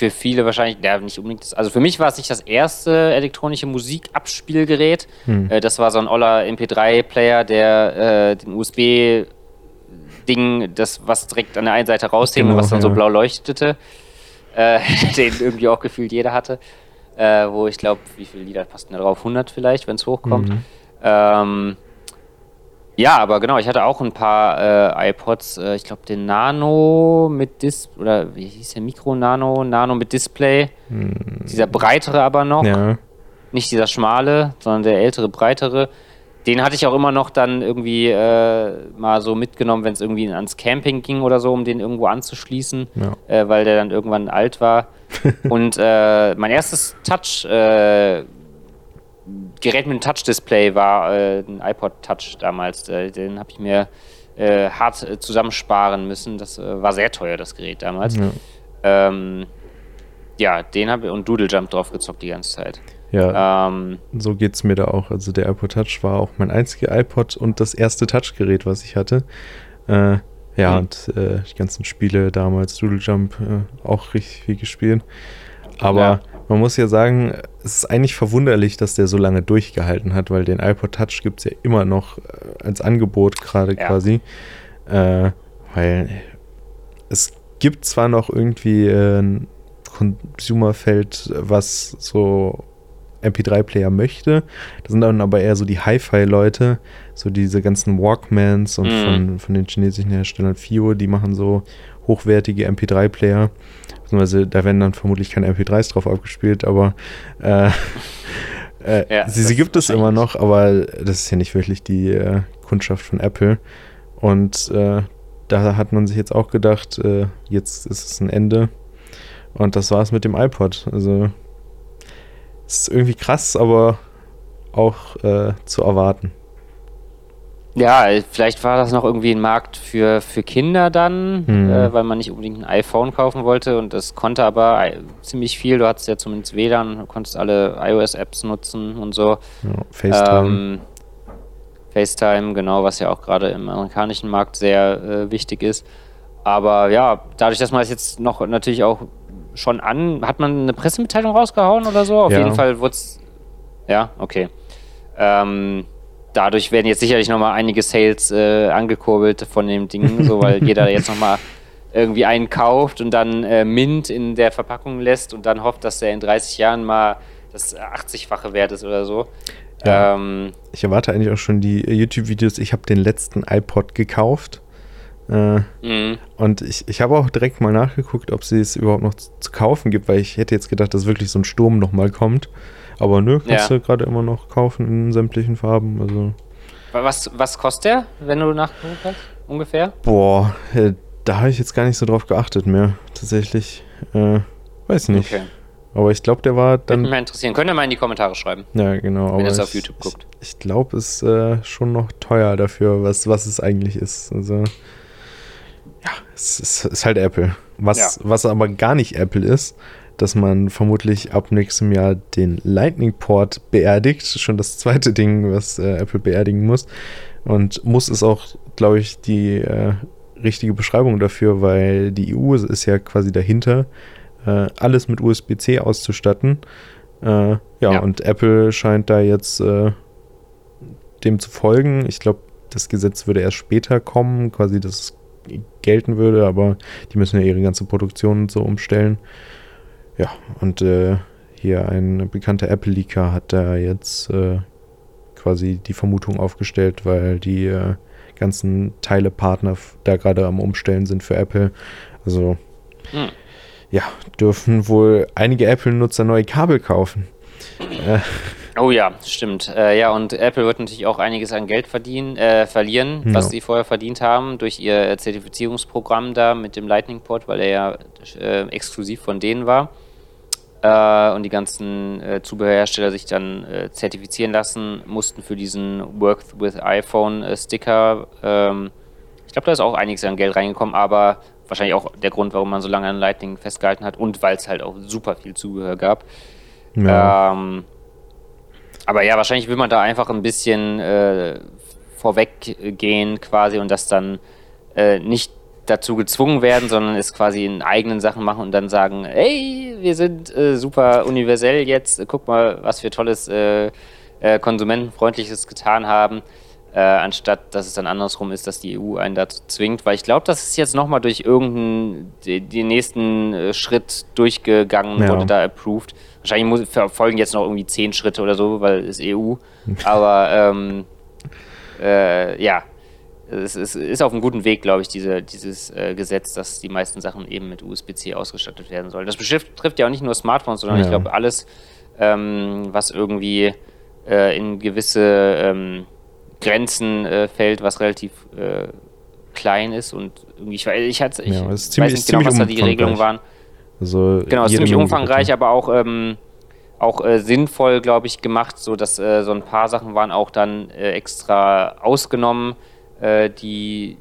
für viele wahrscheinlich, ja, nicht unbedingt, das, also für mich war es nicht das erste elektronische Musikabspielgerät. Hm. Äh, das war so ein Oller MP3-Player, der äh, den USB-Ding, das was direkt an der einen Seite raushing genau, und was dann ja. so blau leuchtete, äh, den irgendwie auch gefühlt jeder hatte. Äh, wo ich glaube, wie viele Lieder passten da drauf? 100 vielleicht, wenn es hochkommt. Mhm. Ähm, ja, aber genau, ich hatte auch ein paar äh, iPods. Äh, ich glaube, den Nano mit Display, oder wie hieß der Mikro Nano? Nano mit Display. Hm. Dieser breitere aber noch. Ja. Nicht dieser schmale, sondern der ältere, breitere. Den hatte ich auch immer noch dann irgendwie äh, mal so mitgenommen, wenn es irgendwie ans Camping ging oder so, um den irgendwo anzuschließen, ja. Äh, weil der dann irgendwann alt war. Und äh, mein erstes Touch äh, Gerät mit einem Touch-Display war äh, ein iPod Touch damals. Äh, den habe ich mir äh, hart äh, zusammensparen müssen. Das äh, war sehr teuer, das Gerät damals. Ja, ähm, ja den habe ich und Doodle Jump drauf gezockt die ganze Zeit.
Ja, ähm, so geht es mir da auch. Also der iPod Touch war auch mein einziger iPod und das erste Touchgerät, was ich hatte. Äh, ja, mhm. und die ganzen Spiele damals, Doodle Jump, auch richtig viel gespielt. Aber ja. Man muss ja sagen, es ist eigentlich verwunderlich, dass der so lange durchgehalten hat, weil den iPod Touch gibt es ja immer noch äh, als Angebot gerade ja. quasi. Äh, weil es gibt zwar noch irgendwie äh, ein Consumerfeld, was so MP3-Player möchte. Das sind dann aber eher so die Hi-Fi-Leute, so diese ganzen Walkmans und mhm. von, von den chinesischen Herstellern FIO, die machen so hochwertige MP3-Player. Beziehungsweise da werden dann vermutlich keine MP3s drauf abgespielt, aber äh, äh, ja, sie, sie gibt es immer noch, aber das ist ja nicht wirklich die äh, Kundschaft von Apple. Und äh, da hat man sich jetzt auch gedacht, äh, jetzt ist es ein Ende. Und das war es mit dem iPod. Also ist irgendwie krass, aber auch äh, zu erwarten.
Ja, vielleicht war das noch irgendwie ein Markt für, für Kinder dann, hm. äh, weil man nicht unbedingt ein iPhone kaufen wollte und das konnte aber ziemlich viel. Du hattest ja zumindest WLAN, du konntest alle iOS-Apps nutzen und so. Ja, FaceTime. Ähm, FaceTime, genau, was ja auch gerade im amerikanischen Markt sehr äh, wichtig ist. Aber ja, dadurch, dass man es jetzt noch natürlich auch schon an, hat man eine Pressemitteilung rausgehauen oder so? Auf ja. jeden Fall wurde es. Ja, okay. Ähm, dadurch werden jetzt sicherlich nochmal einige Sales äh, angekurbelt von dem Ding, so weil jeder jetzt nochmal irgendwie einen kauft und dann äh, Mint in der Verpackung lässt und dann hofft, dass er in 30 Jahren mal das 80-fache wert ist oder so.
Ja. Ähm, ich erwarte eigentlich auch schon die äh, YouTube-Videos. Ich habe den letzten iPod gekauft. Äh, mhm. Und ich, ich habe auch direkt mal nachgeguckt, ob sie es überhaupt noch zu, zu kaufen gibt, weil ich hätte jetzt gedacht, dass wirklich so ein Sturm nochmal kommt. Aber nö, kannst ja. du gerade immer noch kaufen in sämtlichen Farben. Also.
Was, was kostet der, wenn du nachgeguckt hast? Ungefähr?
Boah, äh, da habe ich jetzt gar nicht so drauf geachtet mehr. Tatsächlich. Äh, weiß nicht. Okay. Aber ich glaube, der war dann. Würde
mich interessieren. Könnt ihr mal in die Kommentare schreiben.
Ja, genau.
Wenn ihr es auf YouTube guckt.
Ich, ich glaube, es ist äh, schon noch teuer dafür, was, was es eigentlich ist. Also. Ja, es ist, ist halt Apple. Was, ja. was aber gar nicht Apple ist, dass man vermutlich ab nächstem Jahr den Lightning Port beerdigt. Schon das zweite Ding, was äh, Apple beerdigen muss. Und muss ist auch, glaube ich, die äh, richtige Beschreibung dafür, weil die EU ist ja quasi dahinter, äh, alles mit USB-C auszustatten. Äh, ja, ja, und Apple scheint da jetzt äh, dem zu folgen. Ich glaube, das Gesetz würde erst später kommen, quasi das gelten würde, aber die müssen ja ihre ganze Produktion so umstellen. Ja, und äh, hier ein bekannter Apple-Leaker hat da jetzt äh, quasi die Vermutung aufgestellt, weil die äh, ganzen Teilepartner da gerade am Umstellen sind für Apple. Also, hm. ja, dürfen wohl einige Apple-Nutzer neue Kabel kaufen.
Äh, Oh ja, stimmt. Äh, ja, und Apple wird natürlich auch einiges an Geld verdienen, äh, verlieren, ja. was sie vorher verdient haben durch ihr Zertifizierungsprogramm da mit dem Lightning Port, weil er ja äh, exklusiv von denen war äh, und die ganzen äh, Zubehörhersteller sich dann äh, zertifizieren lassen mussten für diesen Work with iPhone äh, Sticker. Ähm, ich glaube, da ist auch einiges an Geld reingekommen, aber wahrscheinlich auch der Grund, warum man so lange an Lightning festgehalten hat und weil es halt auch super viel Zubehör gab. Ja. Ähm, aber ja, wahrscheinlich will man da einfach ein bisschen äh, vorweggehen quasi und das dann äh, nicht dazu gezwungen werden, sondern es quasi in eigenen Sachen machen und dann sagen, hey, wir sind äh, super universell jetzt, guck mal, was wir tolles äh, äh, konsumentenfreundliches getan haben, äh, anstatt dass es dann andersrum ist, dass die EU einen dazu zwingt, weil ich glaube, das ist jetzt nochmal durch irgendeinen, den nächsten äh, Schritt durchgegangen, ja. wurde da approved. Wahrscheinlich muss, folgen jetzt noch irgendwie zehn Schritte oder so, weil es EU, aber ähm, äh, ja, es ist, ist, auf einem guten Weg, glaube ich, diese, dieses äh, Gesetz, dass die meisten Sachen eben mit USB-C ausgestattet werden sollen. Das betrifft ja auch nicht nur Smartphones, sondern ja. ich glaube alles, ähm, was irgendwie äh, in gewisse ähm, Grenzen äh, fällt, was relativ äh, klein ist und irgendwie, ich, ich, hatte, ich ja,
ziemlich, weiß nicht genau, was da die Regelungen waren.
Also genau, es ist ziemlich umfangreich, aber auch ähm, auch äh, sinnvoll, glaube ich, gemacht, so dass äh, so ein paar Sachen waren auch dann äh, extra ausgenommen äh, die,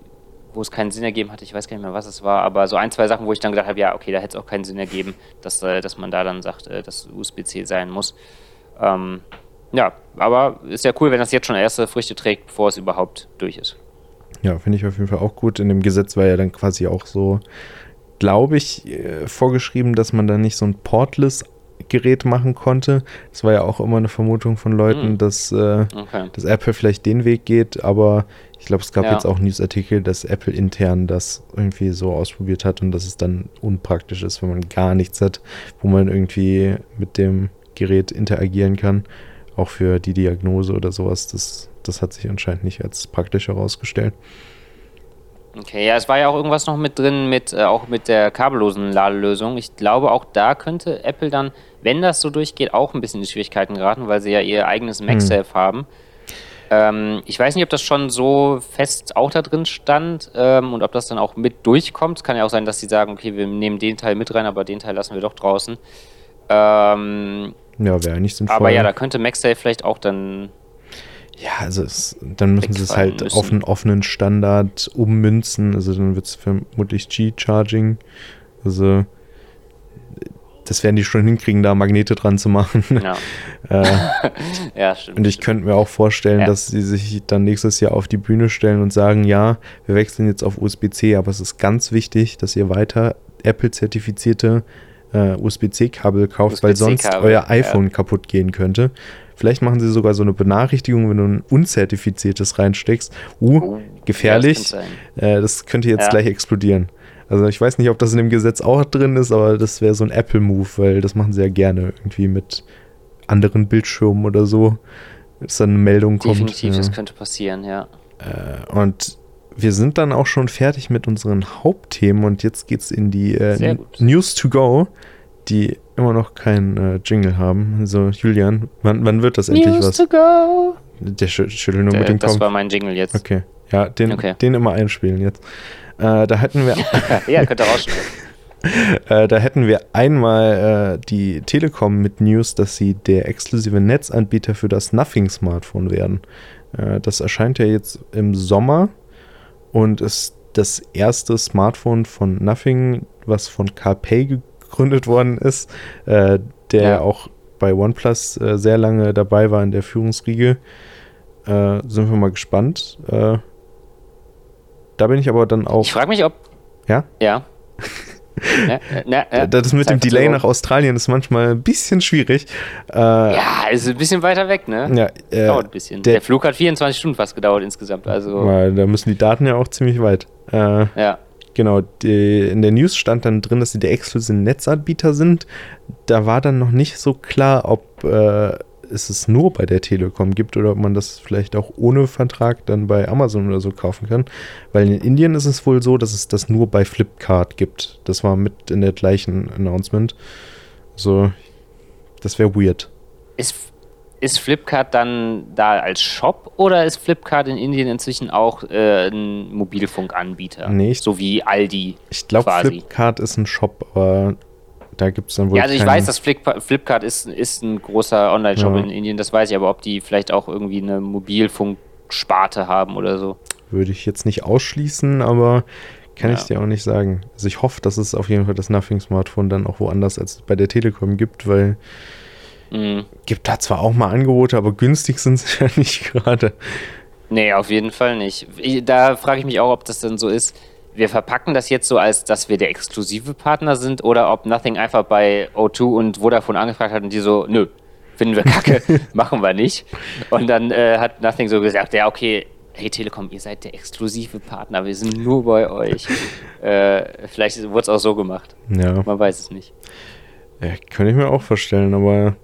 wo es keinen Sinn ergeben hatte, ich weiß gar nicht mehr, was es war, aber so ein, zwei Sachen, wo ich dann gedacht habe, ja, okay, da hätte es auch keinen Sinn ergeben, dass, äh, dass man da dann sagt, äh, dass USB-C sein muss. Ähm, ja, aber ist ja cool, wenn das jetzt schon erste Früchte trägt, bevor es überhaupt durch ist.
Ja, finde ich auf jeden Fall auch gut. In dem Gesetz war ja dann quasi auch so, glaube ich, äh, vorgeschrieben, dass man da nicht so ein Portless Gerät machen konnte. Das war ja auch immer eine Vermutung von Leuten, mhm. dass, äh, okay. dass Apple vielleicht den Weg geht, aber ich glaube, es gab ja. jetzt auch Newsartikel, dass Apple intern das irgendwie so ausprobiert hat und dass es dann unpraktisch ist, wenn man gar nichts hat, wo man irgendwie mit dem Gerät interagieren kann. Auch für die Diagnose oder sowas. Das, das hat sich anscheinend nicht als praktisch herausgestellt.
Okay, ja, es war ja auch irgendwas noch mit drin, mit, äh, auch mit der kabellosen Ladelösung. Ich glaube, auch da könnte Apple dann, wenn das so durchgeht, auch ein bisschen in die Schwierigkeiten geraten, weil sie ja ihr eigenes MagSafe hm. haben. Ähm, ich weiß nicht, ob das schon so fest auch da drin stand ähm, und ob das dann auch mit durchkommt. Es kann ja auch sein, dass sie sagen, okay, wir nehmen den Teil mit rein, aber den Teil lassen wir doch draußen. Ähm,
ja, wäre nicht sinnvoll.
Aber ja, da könnte MagSafe vielleicht auch dann.
Ja, also es, dann müssen sie es halt müssen. auf einen offenen Standard ummünzen. Also dann wird es vermutlich G-Charging. Also das werden die schon hinkriegen, da Magnete dran zu machen. Ja, äh, ja stimmt. Und ich könnte mir auch vorstellen, ja. dass sie sich dann nächstes Jahr auf die Bühne stellen und sagen, ja, wir wechseln jetzt auf USB-C, aber es ist ganz wichtig, dass ihr weiter Apple-zertifizierte äh, USB-C-Kabel kauft, USB weil sonst euer iPhone ja. kaputt gehen könnte. Vielleicht machen sie sogar so eine Benachrichtigung, wenn du ein unzertifiziertes reinsteckst. Uh, oh, gefährlich. das, äh, das könnte jetzt gleich explodieren. Also ich weiß nicht, ob das in dem Gesetz auch drin ist, aber das wäre so ein Apple-Move, weil das machen sie ja gerne irgendwie mit anderen Bildschirmen oder so, dass dann eine Meldung kommt.
Definitiv, das könnte passieren, ja.
Äh, und wir sind dann auch schon fertig mit unseren Hauptthemen und jetzt geht's in die äh, News to go, die immer noch kein äh, Jingle haben. Also Julian, wann, wann wird das News endlich was? News to go. Der schüttelt nur Der, mit dem
Kopf. Das war mein Jingle jetzt.
Okay. Ja, den, okay. den immer einspielen jetzt. Äh, da hätten wir.
ja, könnt ihr rausschneiden.
äh, da hätten wir einmal äh, die Telekom mit News, dass sie der exklusive Netzanbieter für das Nothing-Smartphone werden. Äh, das erscheint ja jetzt im Sommer und ist das erste Smartphone von Nothing, was von CarPay gegründet worden ist, äh, der ja. auch bei OnePlus äh, sehr lange dabei war in der Führungsriege. sind wir mal gespannt. Da bin ich aber dann auch.
Ich frage mich, ob.
Ja?
Ja.
Na, na, na, das mit dem Delay nach Australien ist manchmal ein bisschen schwierig.
Äh, ja, ist ein bisschen weiter weg, ne?
Ja,
äh, dauert ein bisschen. Der, der, Flug hat 24 Stunden fast gedauert insgesamt. Also.
Ja, da müssen die Daten ja auch ziemlich weit. Äh, ja. Genau, die, in der News stand dann drin, dass sie der exklusive Netzanbieter sind. Da war dann noch nicht so klar, ob äh, es es nur bei der Telekom gibt oder ob man das vielleicht auch ohne Vertrag dann bei Amazon oder so kaufen kann. Weil in Indien ist es wohl so, dass es das nur bei Flipkart gibt. Das war mit in der gleichen Announcement. So, das wäre weird.
Ist, ist Flipkart dann da als Shop oder ist Flipkart in Indien inzwischen auch äh, ein Mobilfunkanbieter?
Nee,
so wie Aldi.
Ich glaube, Flipkart ist ein Shop, aber da gibt es dann wohl.
Ja, also ich weiß, dass Flip, Flipkart ist, ist ein großer Online-Shop ja. in Indien, das weiß ich, aber ob die vielleicht auch irgendwie eine Mobilfunksparte haben oder so.
Würde ich jetzt nicht ausschließen, aber kann ja. ich dir auch nicht sagen. Also ich hoffe, dass es auf jeden Fall das Nothing-Smartphone dann auch woanders als bei der Telekom gibt, weil mhm. gibt da zwar auch mal Angebote, aber günstig sind sie ja nicht gerade.
Nee, auf jeden Fall nicht. Da frage ich mich auch, ob das dann so ist wir verpacken das jetzt so, als dass wir der exklusive Partner sind oder ob Nothing einfach bei O2 und Vodafone angefragt hat und die so, nö, finden wir kacke, machen wir nicht. Und dann äh, hat Nothing so gesagt, ja, okay, hey Telekom, ihr seid der exklusive Partner, wir sind nur bei euch. äh, vielleicht wurde es auch so gemacht.
Ja.
Man weiß es nicht.
Ja, könnte ich mir auch vorstellen, aber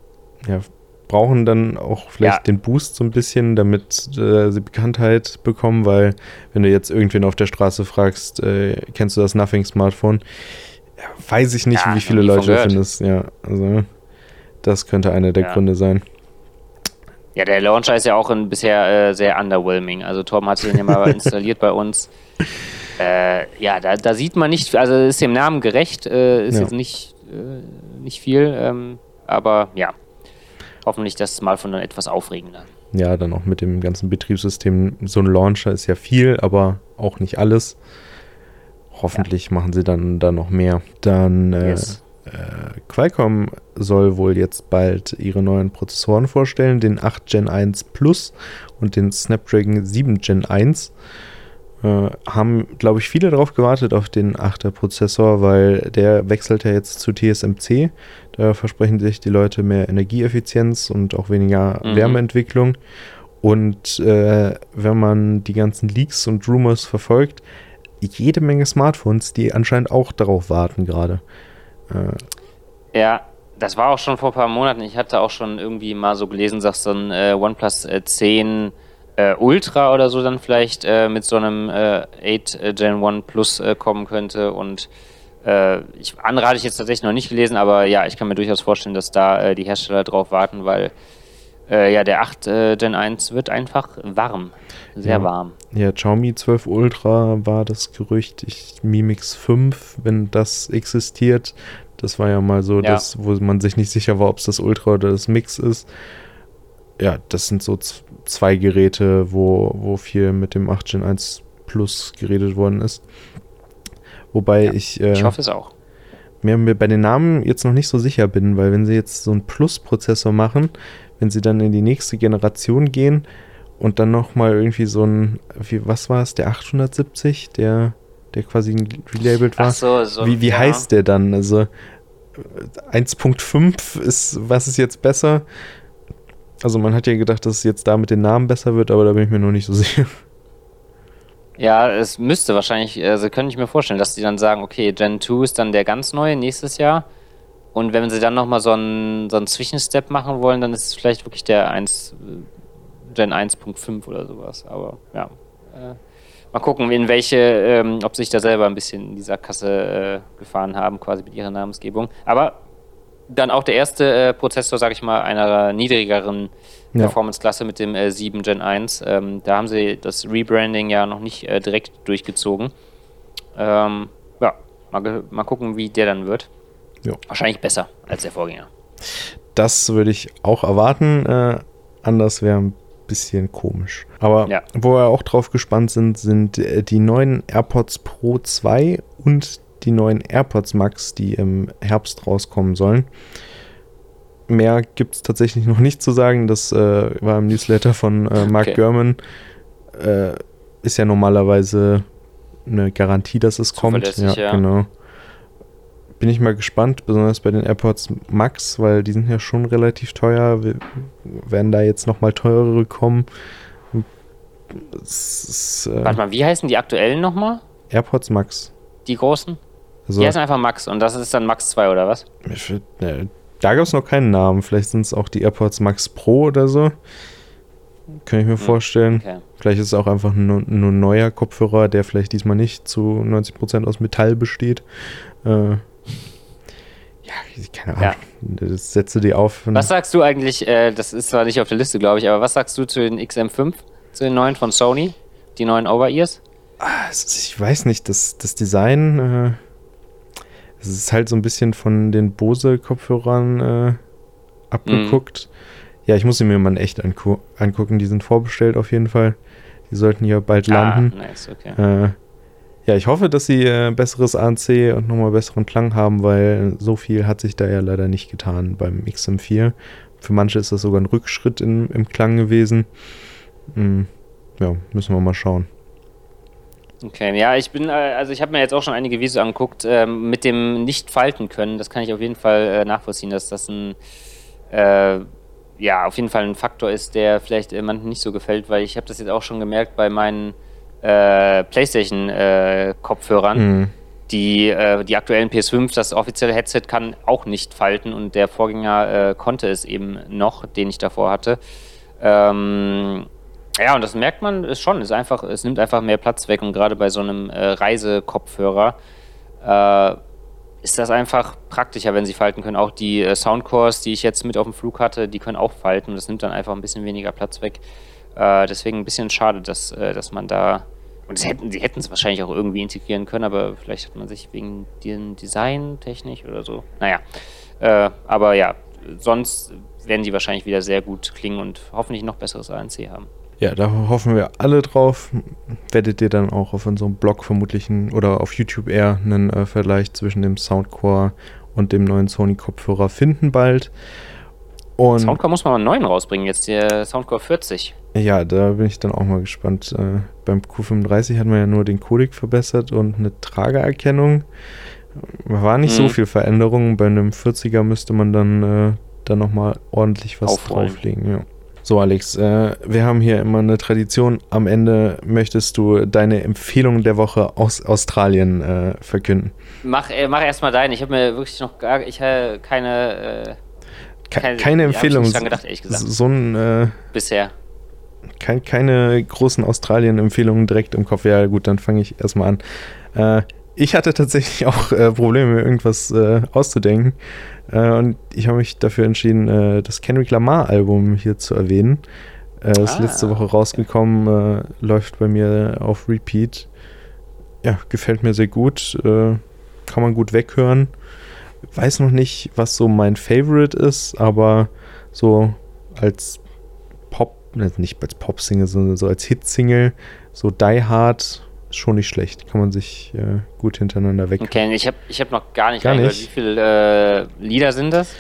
ja, brauchen dann auch vielleicht ja. den Boost so ein bisschen, damit äh, sie Bekanntheit bekommen, weil wenn du jetzt irgendwen auf der Straße fragst, äh, kennst du das Nothing Smartphone, ja, weiß ich nicht, ja, wie viele Leute du findest. Ja, also das könnte einer der Gründe sein.
Ja, der Launcher ist ja auch in, bisher äh, sehr underwhelming. Also Tom hat ihn ja mal installiert bei uns. Äh, ja, da, da, sieht man nicht, also ist dem Namen gerecht, äh, ist jetzt nicht, äh, nicht viel, ähm, aber ja, hoffentlich das mal von dann etwas aufregender.
Ja, dann auch mit dem ganzen Betriebssystem. So ein Launcher ist ja viel, aber auch nicht alles. Hoffentlich ja. machen sie dann da noch mehr. Dann äh, yes. äh, Qualcomm soll wohl jetzt bald ihre neuen Prozessoren vorstellen, den 8 Gen 1 Plus und den Snapdragon 7 Gen 1. Äh, haben, glaube ich, viele darauf gewartet auf den 8er Prozessor, weil der wechselt ja jetzt zu TSMC. Da versprechen sich die Leute mehr Energieeffizienz und auch weniger mhm. Wärmeentwicklung. Und äh, wenn man die ganzen Leaks und Rumors verfolgt, jede Menge Smartphones, die anscheinend auch darauf warten gerade.
Äh, ja, das war auch schon vor ein paar Monaten. Ich hatte auch schon irgendwie mal so gelesen, dass so ein äh, OnePlus 10 äh, äh, Ultra oder so dann vielleicht äh, mit so einem 8 Gen 1 Plus kommen könnte und äh, ich, andere hatte ich jetzt tatsächlich noch nicht gelesen, aber ja, ich kann mir durchaus vorstellen, dass da äh, die Hersteller drauf warten, weil Äh, ja, der 8 äh, Gen 1 wird einfach warm. Sehr
ja.
warm.
Ja, Xiaomi 12 Ultra war das Gerücht. Ich, Mi Mix 5, wenn das existiert. Das war ja mal so, ja. dass, wo man sich nicht sicher war, ob es das Ultra oder das Mix ist. Ja, das sind so zwei Geräte, wo, wo viel mit dem 8 Gen 1 Plus geredet worden ist. Wobei
ja,
ich.
Äh, ich hoffe es auch.
Mir, mir bei den Namen jetzt noch nicht so sicher bin, weil wenn sie jetzt so einen Plus-Prozessor machen, wenn sie dann in die nächste Generation gehen und dann nochmal irgendwie so ein, wie, was war es, der 870, der, der quasi relabelt war. Ach
so, so
wie wie ja. heißt der dann? Also 1.5 ist, was ist jetzt besser? Also man hat ja gedacht, dass es jetzt da mit den Namen besser wird, aber da bin ich mir noch nicht so sicher.
Ja, es müsste wahrscheinlich, also könnte ich mir vorstellen, dass die dann sagen, okay, Gen 2 ist dann der ganz neue nächstes Jahr und wenn sie dann nochmal so einen, so einen Zwischenstep machen wollen, dann ist es vielleicht wirklich der 1, Gen 1.5 oder sowas. Aber ja. Äh, mal gucken, in welche, ähm, ob sie sich da selber ein bisschen in dieser Kasse äh, gefahren haben, quasi mit ihrer Namensgebung. Aber dann auch der erste äh, Prozessor, sag ich mal, einer niedrigeren ja. Performance-Klasse mit dem äh, 7 Gen 1. Ähm, da haben sie das Rebranding ja noch nicht äh, direkt durchgezogen. Ähm, ja, mal, mal gucken, wie der dann wird. Jo. Wahrscheinlich besser als der Vorgänger.
Das würde ich auch erwarten. Äh, anders wäre ein bisschen komisch. Aber ja. wo wir auch drauf gespannt sind, sind äh, die neuen AirPods Pro 2 und die neuen AirPods Max, die im Herbst rauskommen sollen. Mehr gibt es tatsächlich noch nicht zu sagen. Das äh, war im Newsletter von äh, Mark okay. Gurman. Äh, ist ja normalerweise eine Garantie, dass es kommt.
Ja, ja,
genau bin ich mal gespannt, besonders bei den AirPods Max, weil die sind ja schon relativ teuer. Wir werden da jetzt nochmal teurere kommen.
Ist, äh Warte mal, wie heißen die aktuellen nochmal?
AirPods Max.
Die großen? Also, die heißen einfach Max und das ist dann Max 2 oder was?
Ne, da gab es noch keinen Namen. Vielleicht sind es auch die AirPods Max Pro oder so. Kann ich mir hm, vorstellen. Okay. Vielleicht ist es auch einfach nur ein neuer Kopfhörer, der vielleicht diesmal nicht zu 90% aus Metall besteht. Äh, ja, keine Ahnung. Ja. Das setze die auf.
Was sagst du eigentlich, äh, das ist zwar nicht auf der Liste, glaube ich, aber was sagst du zu den XM5, zu den neuen von Sony? Die neuen Over-Ears?
Ah, ich weiß nicht, das, das Design, äh, es ist halt so ein bisschen von den Bose-Kopfhörern äh, abgeguckt. Mm. Ja, ich muss sie mir mal echt angu angucken. Die sind vorbestellt auf jeden Fall. Die sollten hier bald ah, landen.
Nice, okay.
Äh, ja, ich hoffe, dass sie äh, besseres ANC und nochmal besseren Klang haben, weil so viel hat sich da ja leider nicht getan beim XM4. Für manche ist das sogar ein Rückschritt in, im Klang gewesen. Hm, ja, müssen wir mal schauen.
Okay, ja, ich bin, äh, also ich habe mir jetzt auch schon einige Videos angeguckt, äh, mit dem nicht falten können. Das kann ich auf jeden Fall äh, nachvollziehen, dass das ein, äh, ja, auf jeden Fall ein Faktor ist, der vielleicht manchen nicht so gefällt, weil ich habe das jetzt auch schon gemerkt bei meinen äh, PlayStation-Kopfhörern. Äh, mhm. Die, äh, die aktuellen PS5, das offizielle Headset kann auch nicht falten und der Vorgänger äh, konnte es eben noch, den ich davor hatte. Ähm, ja, und das merkt man ist schon. Ist einfach, es nimmt einfach mehr Platz weg und gerade bei so einem äh, Reisekopfhörer äh, ist das einfach praktischer, wenn sie falten können. Auch die äh, Soundcores, die ich jetzt mit auf dem Flug hatte, die können auch falten. Das nimmt dann einfach ein bisschen weniger Platz weg. Äh, deswegen ein bisschen schade, dass, äh, dass man da und sie hätten, hätten es wahrscheinlich auch irgendwie integrieren können, aber vielleicht hat man sich wegen dem Design technisch oder so. Naja. Äh, aber ja, sonst werden die wahrscheinlich wieder sehr gut klingen und hoffentlich noch besseres ANC haben.
Ja, da hoffen wir alle drauf. Werdet ihr dann auch auf unserem Blog vermutlich oder auf YouTube eher einen äh, Vergleich zwischen dem Soundcore und dem neuen Sony-Kopfhörer finden bald.
Und Soundcore muss man mal einen neuen rausbringen, jetzt der Soundcore 40.
Ja, da bin ich dann auch mal gespannt. Äh, beim Q35 hat man ja nur den Codec verbessert und eine Tragererkennung. War nicht mhm. so viel Veränderung. Bei einem 40er müsste man dann, äh, dann nochmal ordentlich was Aufrollen. drauflegen. Ja. So, Alex, äh, wir haben hier immer eine Tradition. Am Ende möchtest du deine Empfehlung der Woche aus Australien äh, verkünden.
Mach, äh, mach erstmal deine. Ich habe mir wirklich noch gar ich habe keine,
äh, keine, keine Empfehlung.
Ich gedacht, ehrlich gesagt.
So ein. Äh,
Bisher
kein, keine großen Australien-Empfehlungen direkt im Kopf. Ja, gut, dann fange ich erstmal an. Ich hatte tatsächlich auch äh, Probleme, irgendwas äh, auszudenken. Äh, und ich habe mich dafür entschieden, äh, das Kendrick Lamar-Album hier zu erwähnen. Äh, ist ah, letzte Woche rausgekommen, äh, läuft bei mir auf Repeat. Ja, gefällt mir sehr gut. kann man gut weghören. Weiß noch nicht, was so mein Favorite ist, aber so als Pop, nicht als Pop-Single, sondern so als Hit-Single, so Die Hard schon nicht schlecht. Kann man sich äh, gut hintereinander weg.
Okay, ich habe ich hab noch gar nicht, gar nicht. Wie viele äh, Lieder sind das?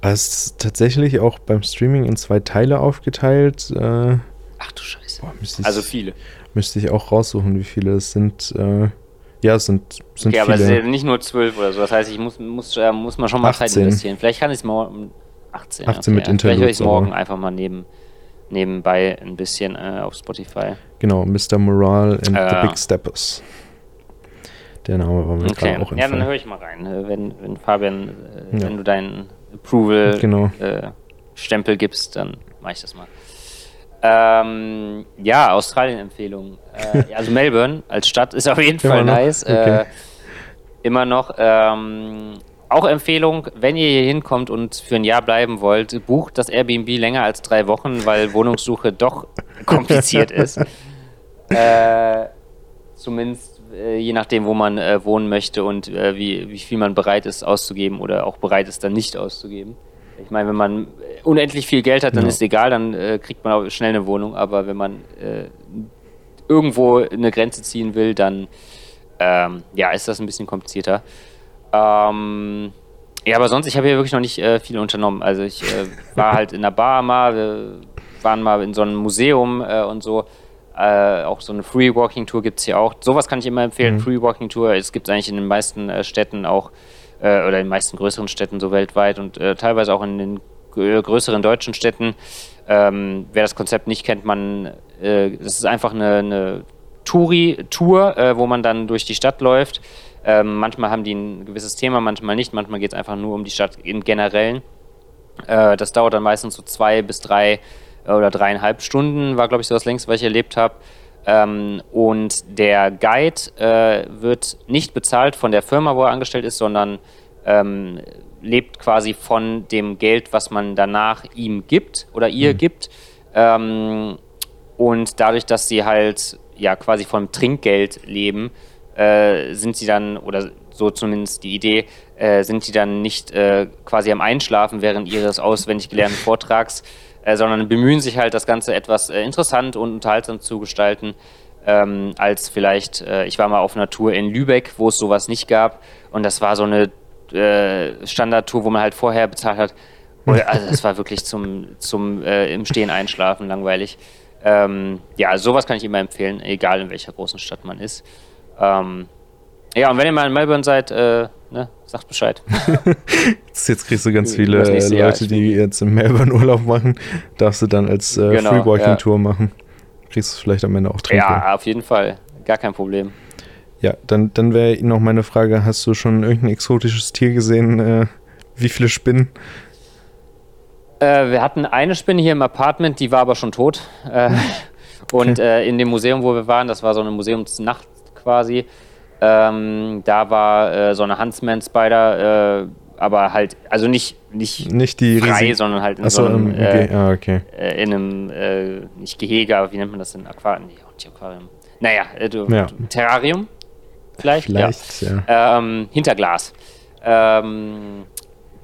Es ist tatsächlich auch beim Streaming in zwei Teile aufgeteilt. Äh,
Ach du Scheiße. Boah, ich, also viele.
Müsste ich auch raussuchen, wie viele es sind. Äh, ja, es sind, sind
okay,
viele. aber es
sind nicht nur zwölf oder so. Das heißt, ich muss, muss, äh, muss man schon mal 18. Zeit investieren. Vielleicht kann ich es morgen. 18.
18 okay, mit ja.
Interludes. Vielleicht höre ich es morgen einfach mal neben nebenbei ein bisschen äh, auf Spotify.
Genau, Mr. Morale and äh, the Big Steppers. Der Name war mir okay. gerade auch
Ja, dann höre ich mal rein. Äh, wenn, wenn Fabian, äh, ja. wenn du deinen Approval genau. äh, Stempel gibst, dann mache ich das mal. Ähm, ja, Australien-Empfehlung. Äh, also Melbourne als Stadt ist auf jeden Fall nice. Okay. Immer noch. Ähm, auch Empfehlung, wenn ihr hier hinkommt und für ein Jahr bleiben wollt, bucht das Airbnb länger als drei Wochen, weil Wohnungssuche doch kompliziert ist. Äh, zumindest äh, je nachdem, wo man äh, wohnen möchte und äh, wie, wie viel man bereit ist auszugeben oder auch bereit ist, dann nicht auszugeben. Ich meine, wenn man unendlich viel Geld hat, dann ja. ist egal, dann äh, kriegt man auch schnell eine Wohnung. Aber wenn man äh, irgendwo eine Grenze ziehen will, dann ähm, ja, ist das ein bisschen komplizierter. Ähm, ja, aber sonst, ich habe hier wirklich noch nicht äh, viel unternommen. Also ich äh, war halt in der Bar mal, wir waren mal in so einem Museum äh, und so. Äh, auch so eine Free Walking Tour gibt es hier auch. Sowas kann ich immer empfehlen, mhm. Free Walking Tour. Es gibt es eigentlich in den meisten äh, Städten auch, äh, oder in den meisten größeren Städten so weltweit und teilweise auch in den größeren deutschen Städten. Ähm, wer das Konzept nicht kennt, man, das ist einfach eine, eine Touri-Tour, wo man dann durch die Stadt läuft ähm, manchmal haben die ein gewisses Thema, manchmal nicht. Manchmal geht es einfach nur um die Stadt im Generellen. Äh, das dauert dann meistens so zwei bis drei äh, oder dreieinhalb Stunden, war, glaube ich, so das längste, was ich erlebt habe. Ähm, und der Guide äh, wird nicht bezahlt von der Firma, wo er angestellt ist, sondern ähm, lebt quasi von dem Geld, was man danach ihm gibt oder ihr mhm. gibt. Ähm, und dadurch, dass sie halt ja quasi vom Trinkgeld leben, äh, sind sie dann, oder so zumindest die Idee, äh, sind sie dann nicht äh, quasi am Einschlafen während ihres auswendig gelernten Vortrags, äh, sondern bemühen sich halt, das Ganze etwas äh, interessant und unterhaltsam zu gestalten. Ähm, als vielleicht, äh, ich war mal auf einer Tour in Lübeck, wo es sowas nicht gab. Und das war so eine Standardtour, wo man halt vorher bezahlt hat. Also das war wirklich zum, zum im Stehen einschlafen langweilig. Ähm, ja, sowas kann ich immer empfehlen, egal in welcher großen Stadt man ist. Ähm, ja, und wenn ihr mal in Melbourne seid, äh, ne, sagt Bescheid.
jetzt kriegst du ganz viele Leute, Jahr, die jetzt in Melbourne Urlaub machen, darfst du dann als äh, genau, Freeworking-Tour ja. machen. Kriegst du vielleicht am Ende auch
Trinkgeld. Ja, auf jeden Fall. Gar kein Problem.
Ja, dann, dann wäre noch meine Frage, hast du schon irgendein exotisches Tier gesehen? Äh, wie viele Spinnen?
Äh, wir hatten eine Spinne hier im Apartment, die war aber schon tot. Äh, okay. Und äh, in dem Museum, wo wir waren, das war so eine Museumsnacht, quasi. Ähm, da war äh, so eine Huntsman-Spider, äh, aber halt, also nicht, nicht,
nicht die
frei,
Riesig
sondern halt in
Achso,
so einem,
äh, ah, okay.
Äh, in einem, äh, nicht Gehege, aber wie nennt man das denn? Aquarium? Nee, nicht Aquarium. Naja, äh, du, ja. Terrarium vielleicht?
Vielleicht,
ja. ja. Ähm, hinter Glas. Ähm,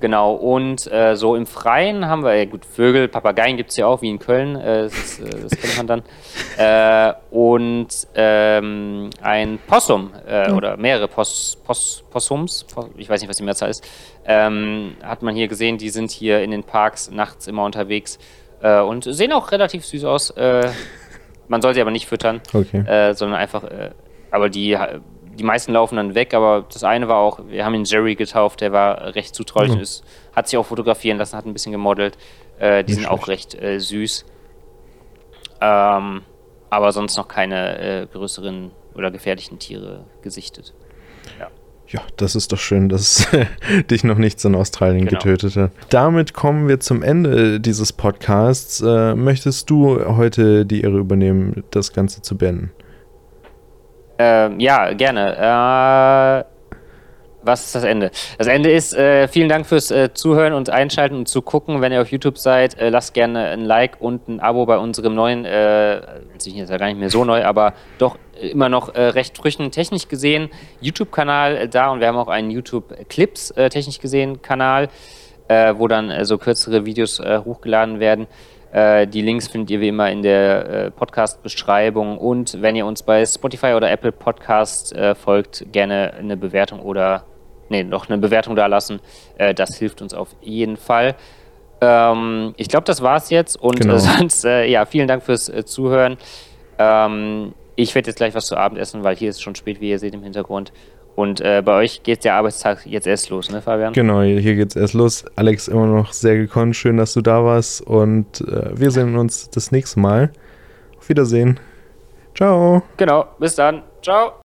Genau, und äh, so im Freien haben wir, ja gut, Vögel, Papageien gibt es ja auch, wie in Köln, äh, das, äh, das, kennt man dann. Äh, und ähm, ein Possum äh, oder mehrere Pos, Pos, Possums, ich weiß nicht, was die Mehrzahl ist, ähm, hat man hier gesehen, die sind hier in den Parks nachts immer unterwegs äh, und sehen auch relativ süß aus. man soll sie aber nicht füttern,
okay.
sondern einfach, aber die die meisten laufen dann weg, aber das eine war auch, wir haben ihn Jerry getauft, der war recht zutraulich mhm. ist, hat sich auch fotografieren lassen, hat ein bisschen gemodelt. Äh, die Nicht sind schlecht. auch recht äh, süß. Ähm, aber sonst noch keine äh, größeren oder gefährlichen Tiere gesichtet.
Ja. Ja, das ist doch schön, dass dich noch nichts in Australien genau. getötet hat. Damit kommen wir zum Ende dieses Podcasts. Äh, möchtest du heute die Ehre übernehmen, das Ganze zu beenden?
Ähm, ja, gerne. Äh, was ist das Ende? Das Ende ist, äh, vielen Dank fürs äh, Zuhören und Einschalten und zu gucken. Wenn ihr auf YouTube seid, äh, lasst gerne ein Like und ein Abo bei unserem neuen, äh, ist ja gar nicht mehr so neu, aber doch immer noch äh, recht frischen, technisch gesehen, YouTube-Kanal da und wir haben auch einen YouTube-Clips, äh, technisch gesehen, Kanal, wo dann so kürzere Videos hochgeladen werden. Die Links findet ihr wie immer in der Podcast-Beschreibung und wenn ihr uns bei Spotify oder Apple Podcast folgt, gerne eine Bewertung oder nee, noch eine Bewertung da lassen. Äh, das hilft uns auf jeden Fall. Ähm, ich glaube, das war's jetzt und genau. äh, sonst, äh, ja, vielen Dank fürs äh, Zuhören. Ähm, ich werde jetzt gleich was zu Abend essen, weil hier ist schon spät, wie ihr seht im Hintergrund. Und äh, bei euch geht der Arbeitstag jetzt erst los, ne, Fabian?
Genau, hier geht's erst los. Alex, immer noch sehr gekonnt. Schön, dass du da warst. Und äh, wir sehen uns das nächste Mal. Auf Wiedersehen. Ciao.
Genau, bis dann. Ciao.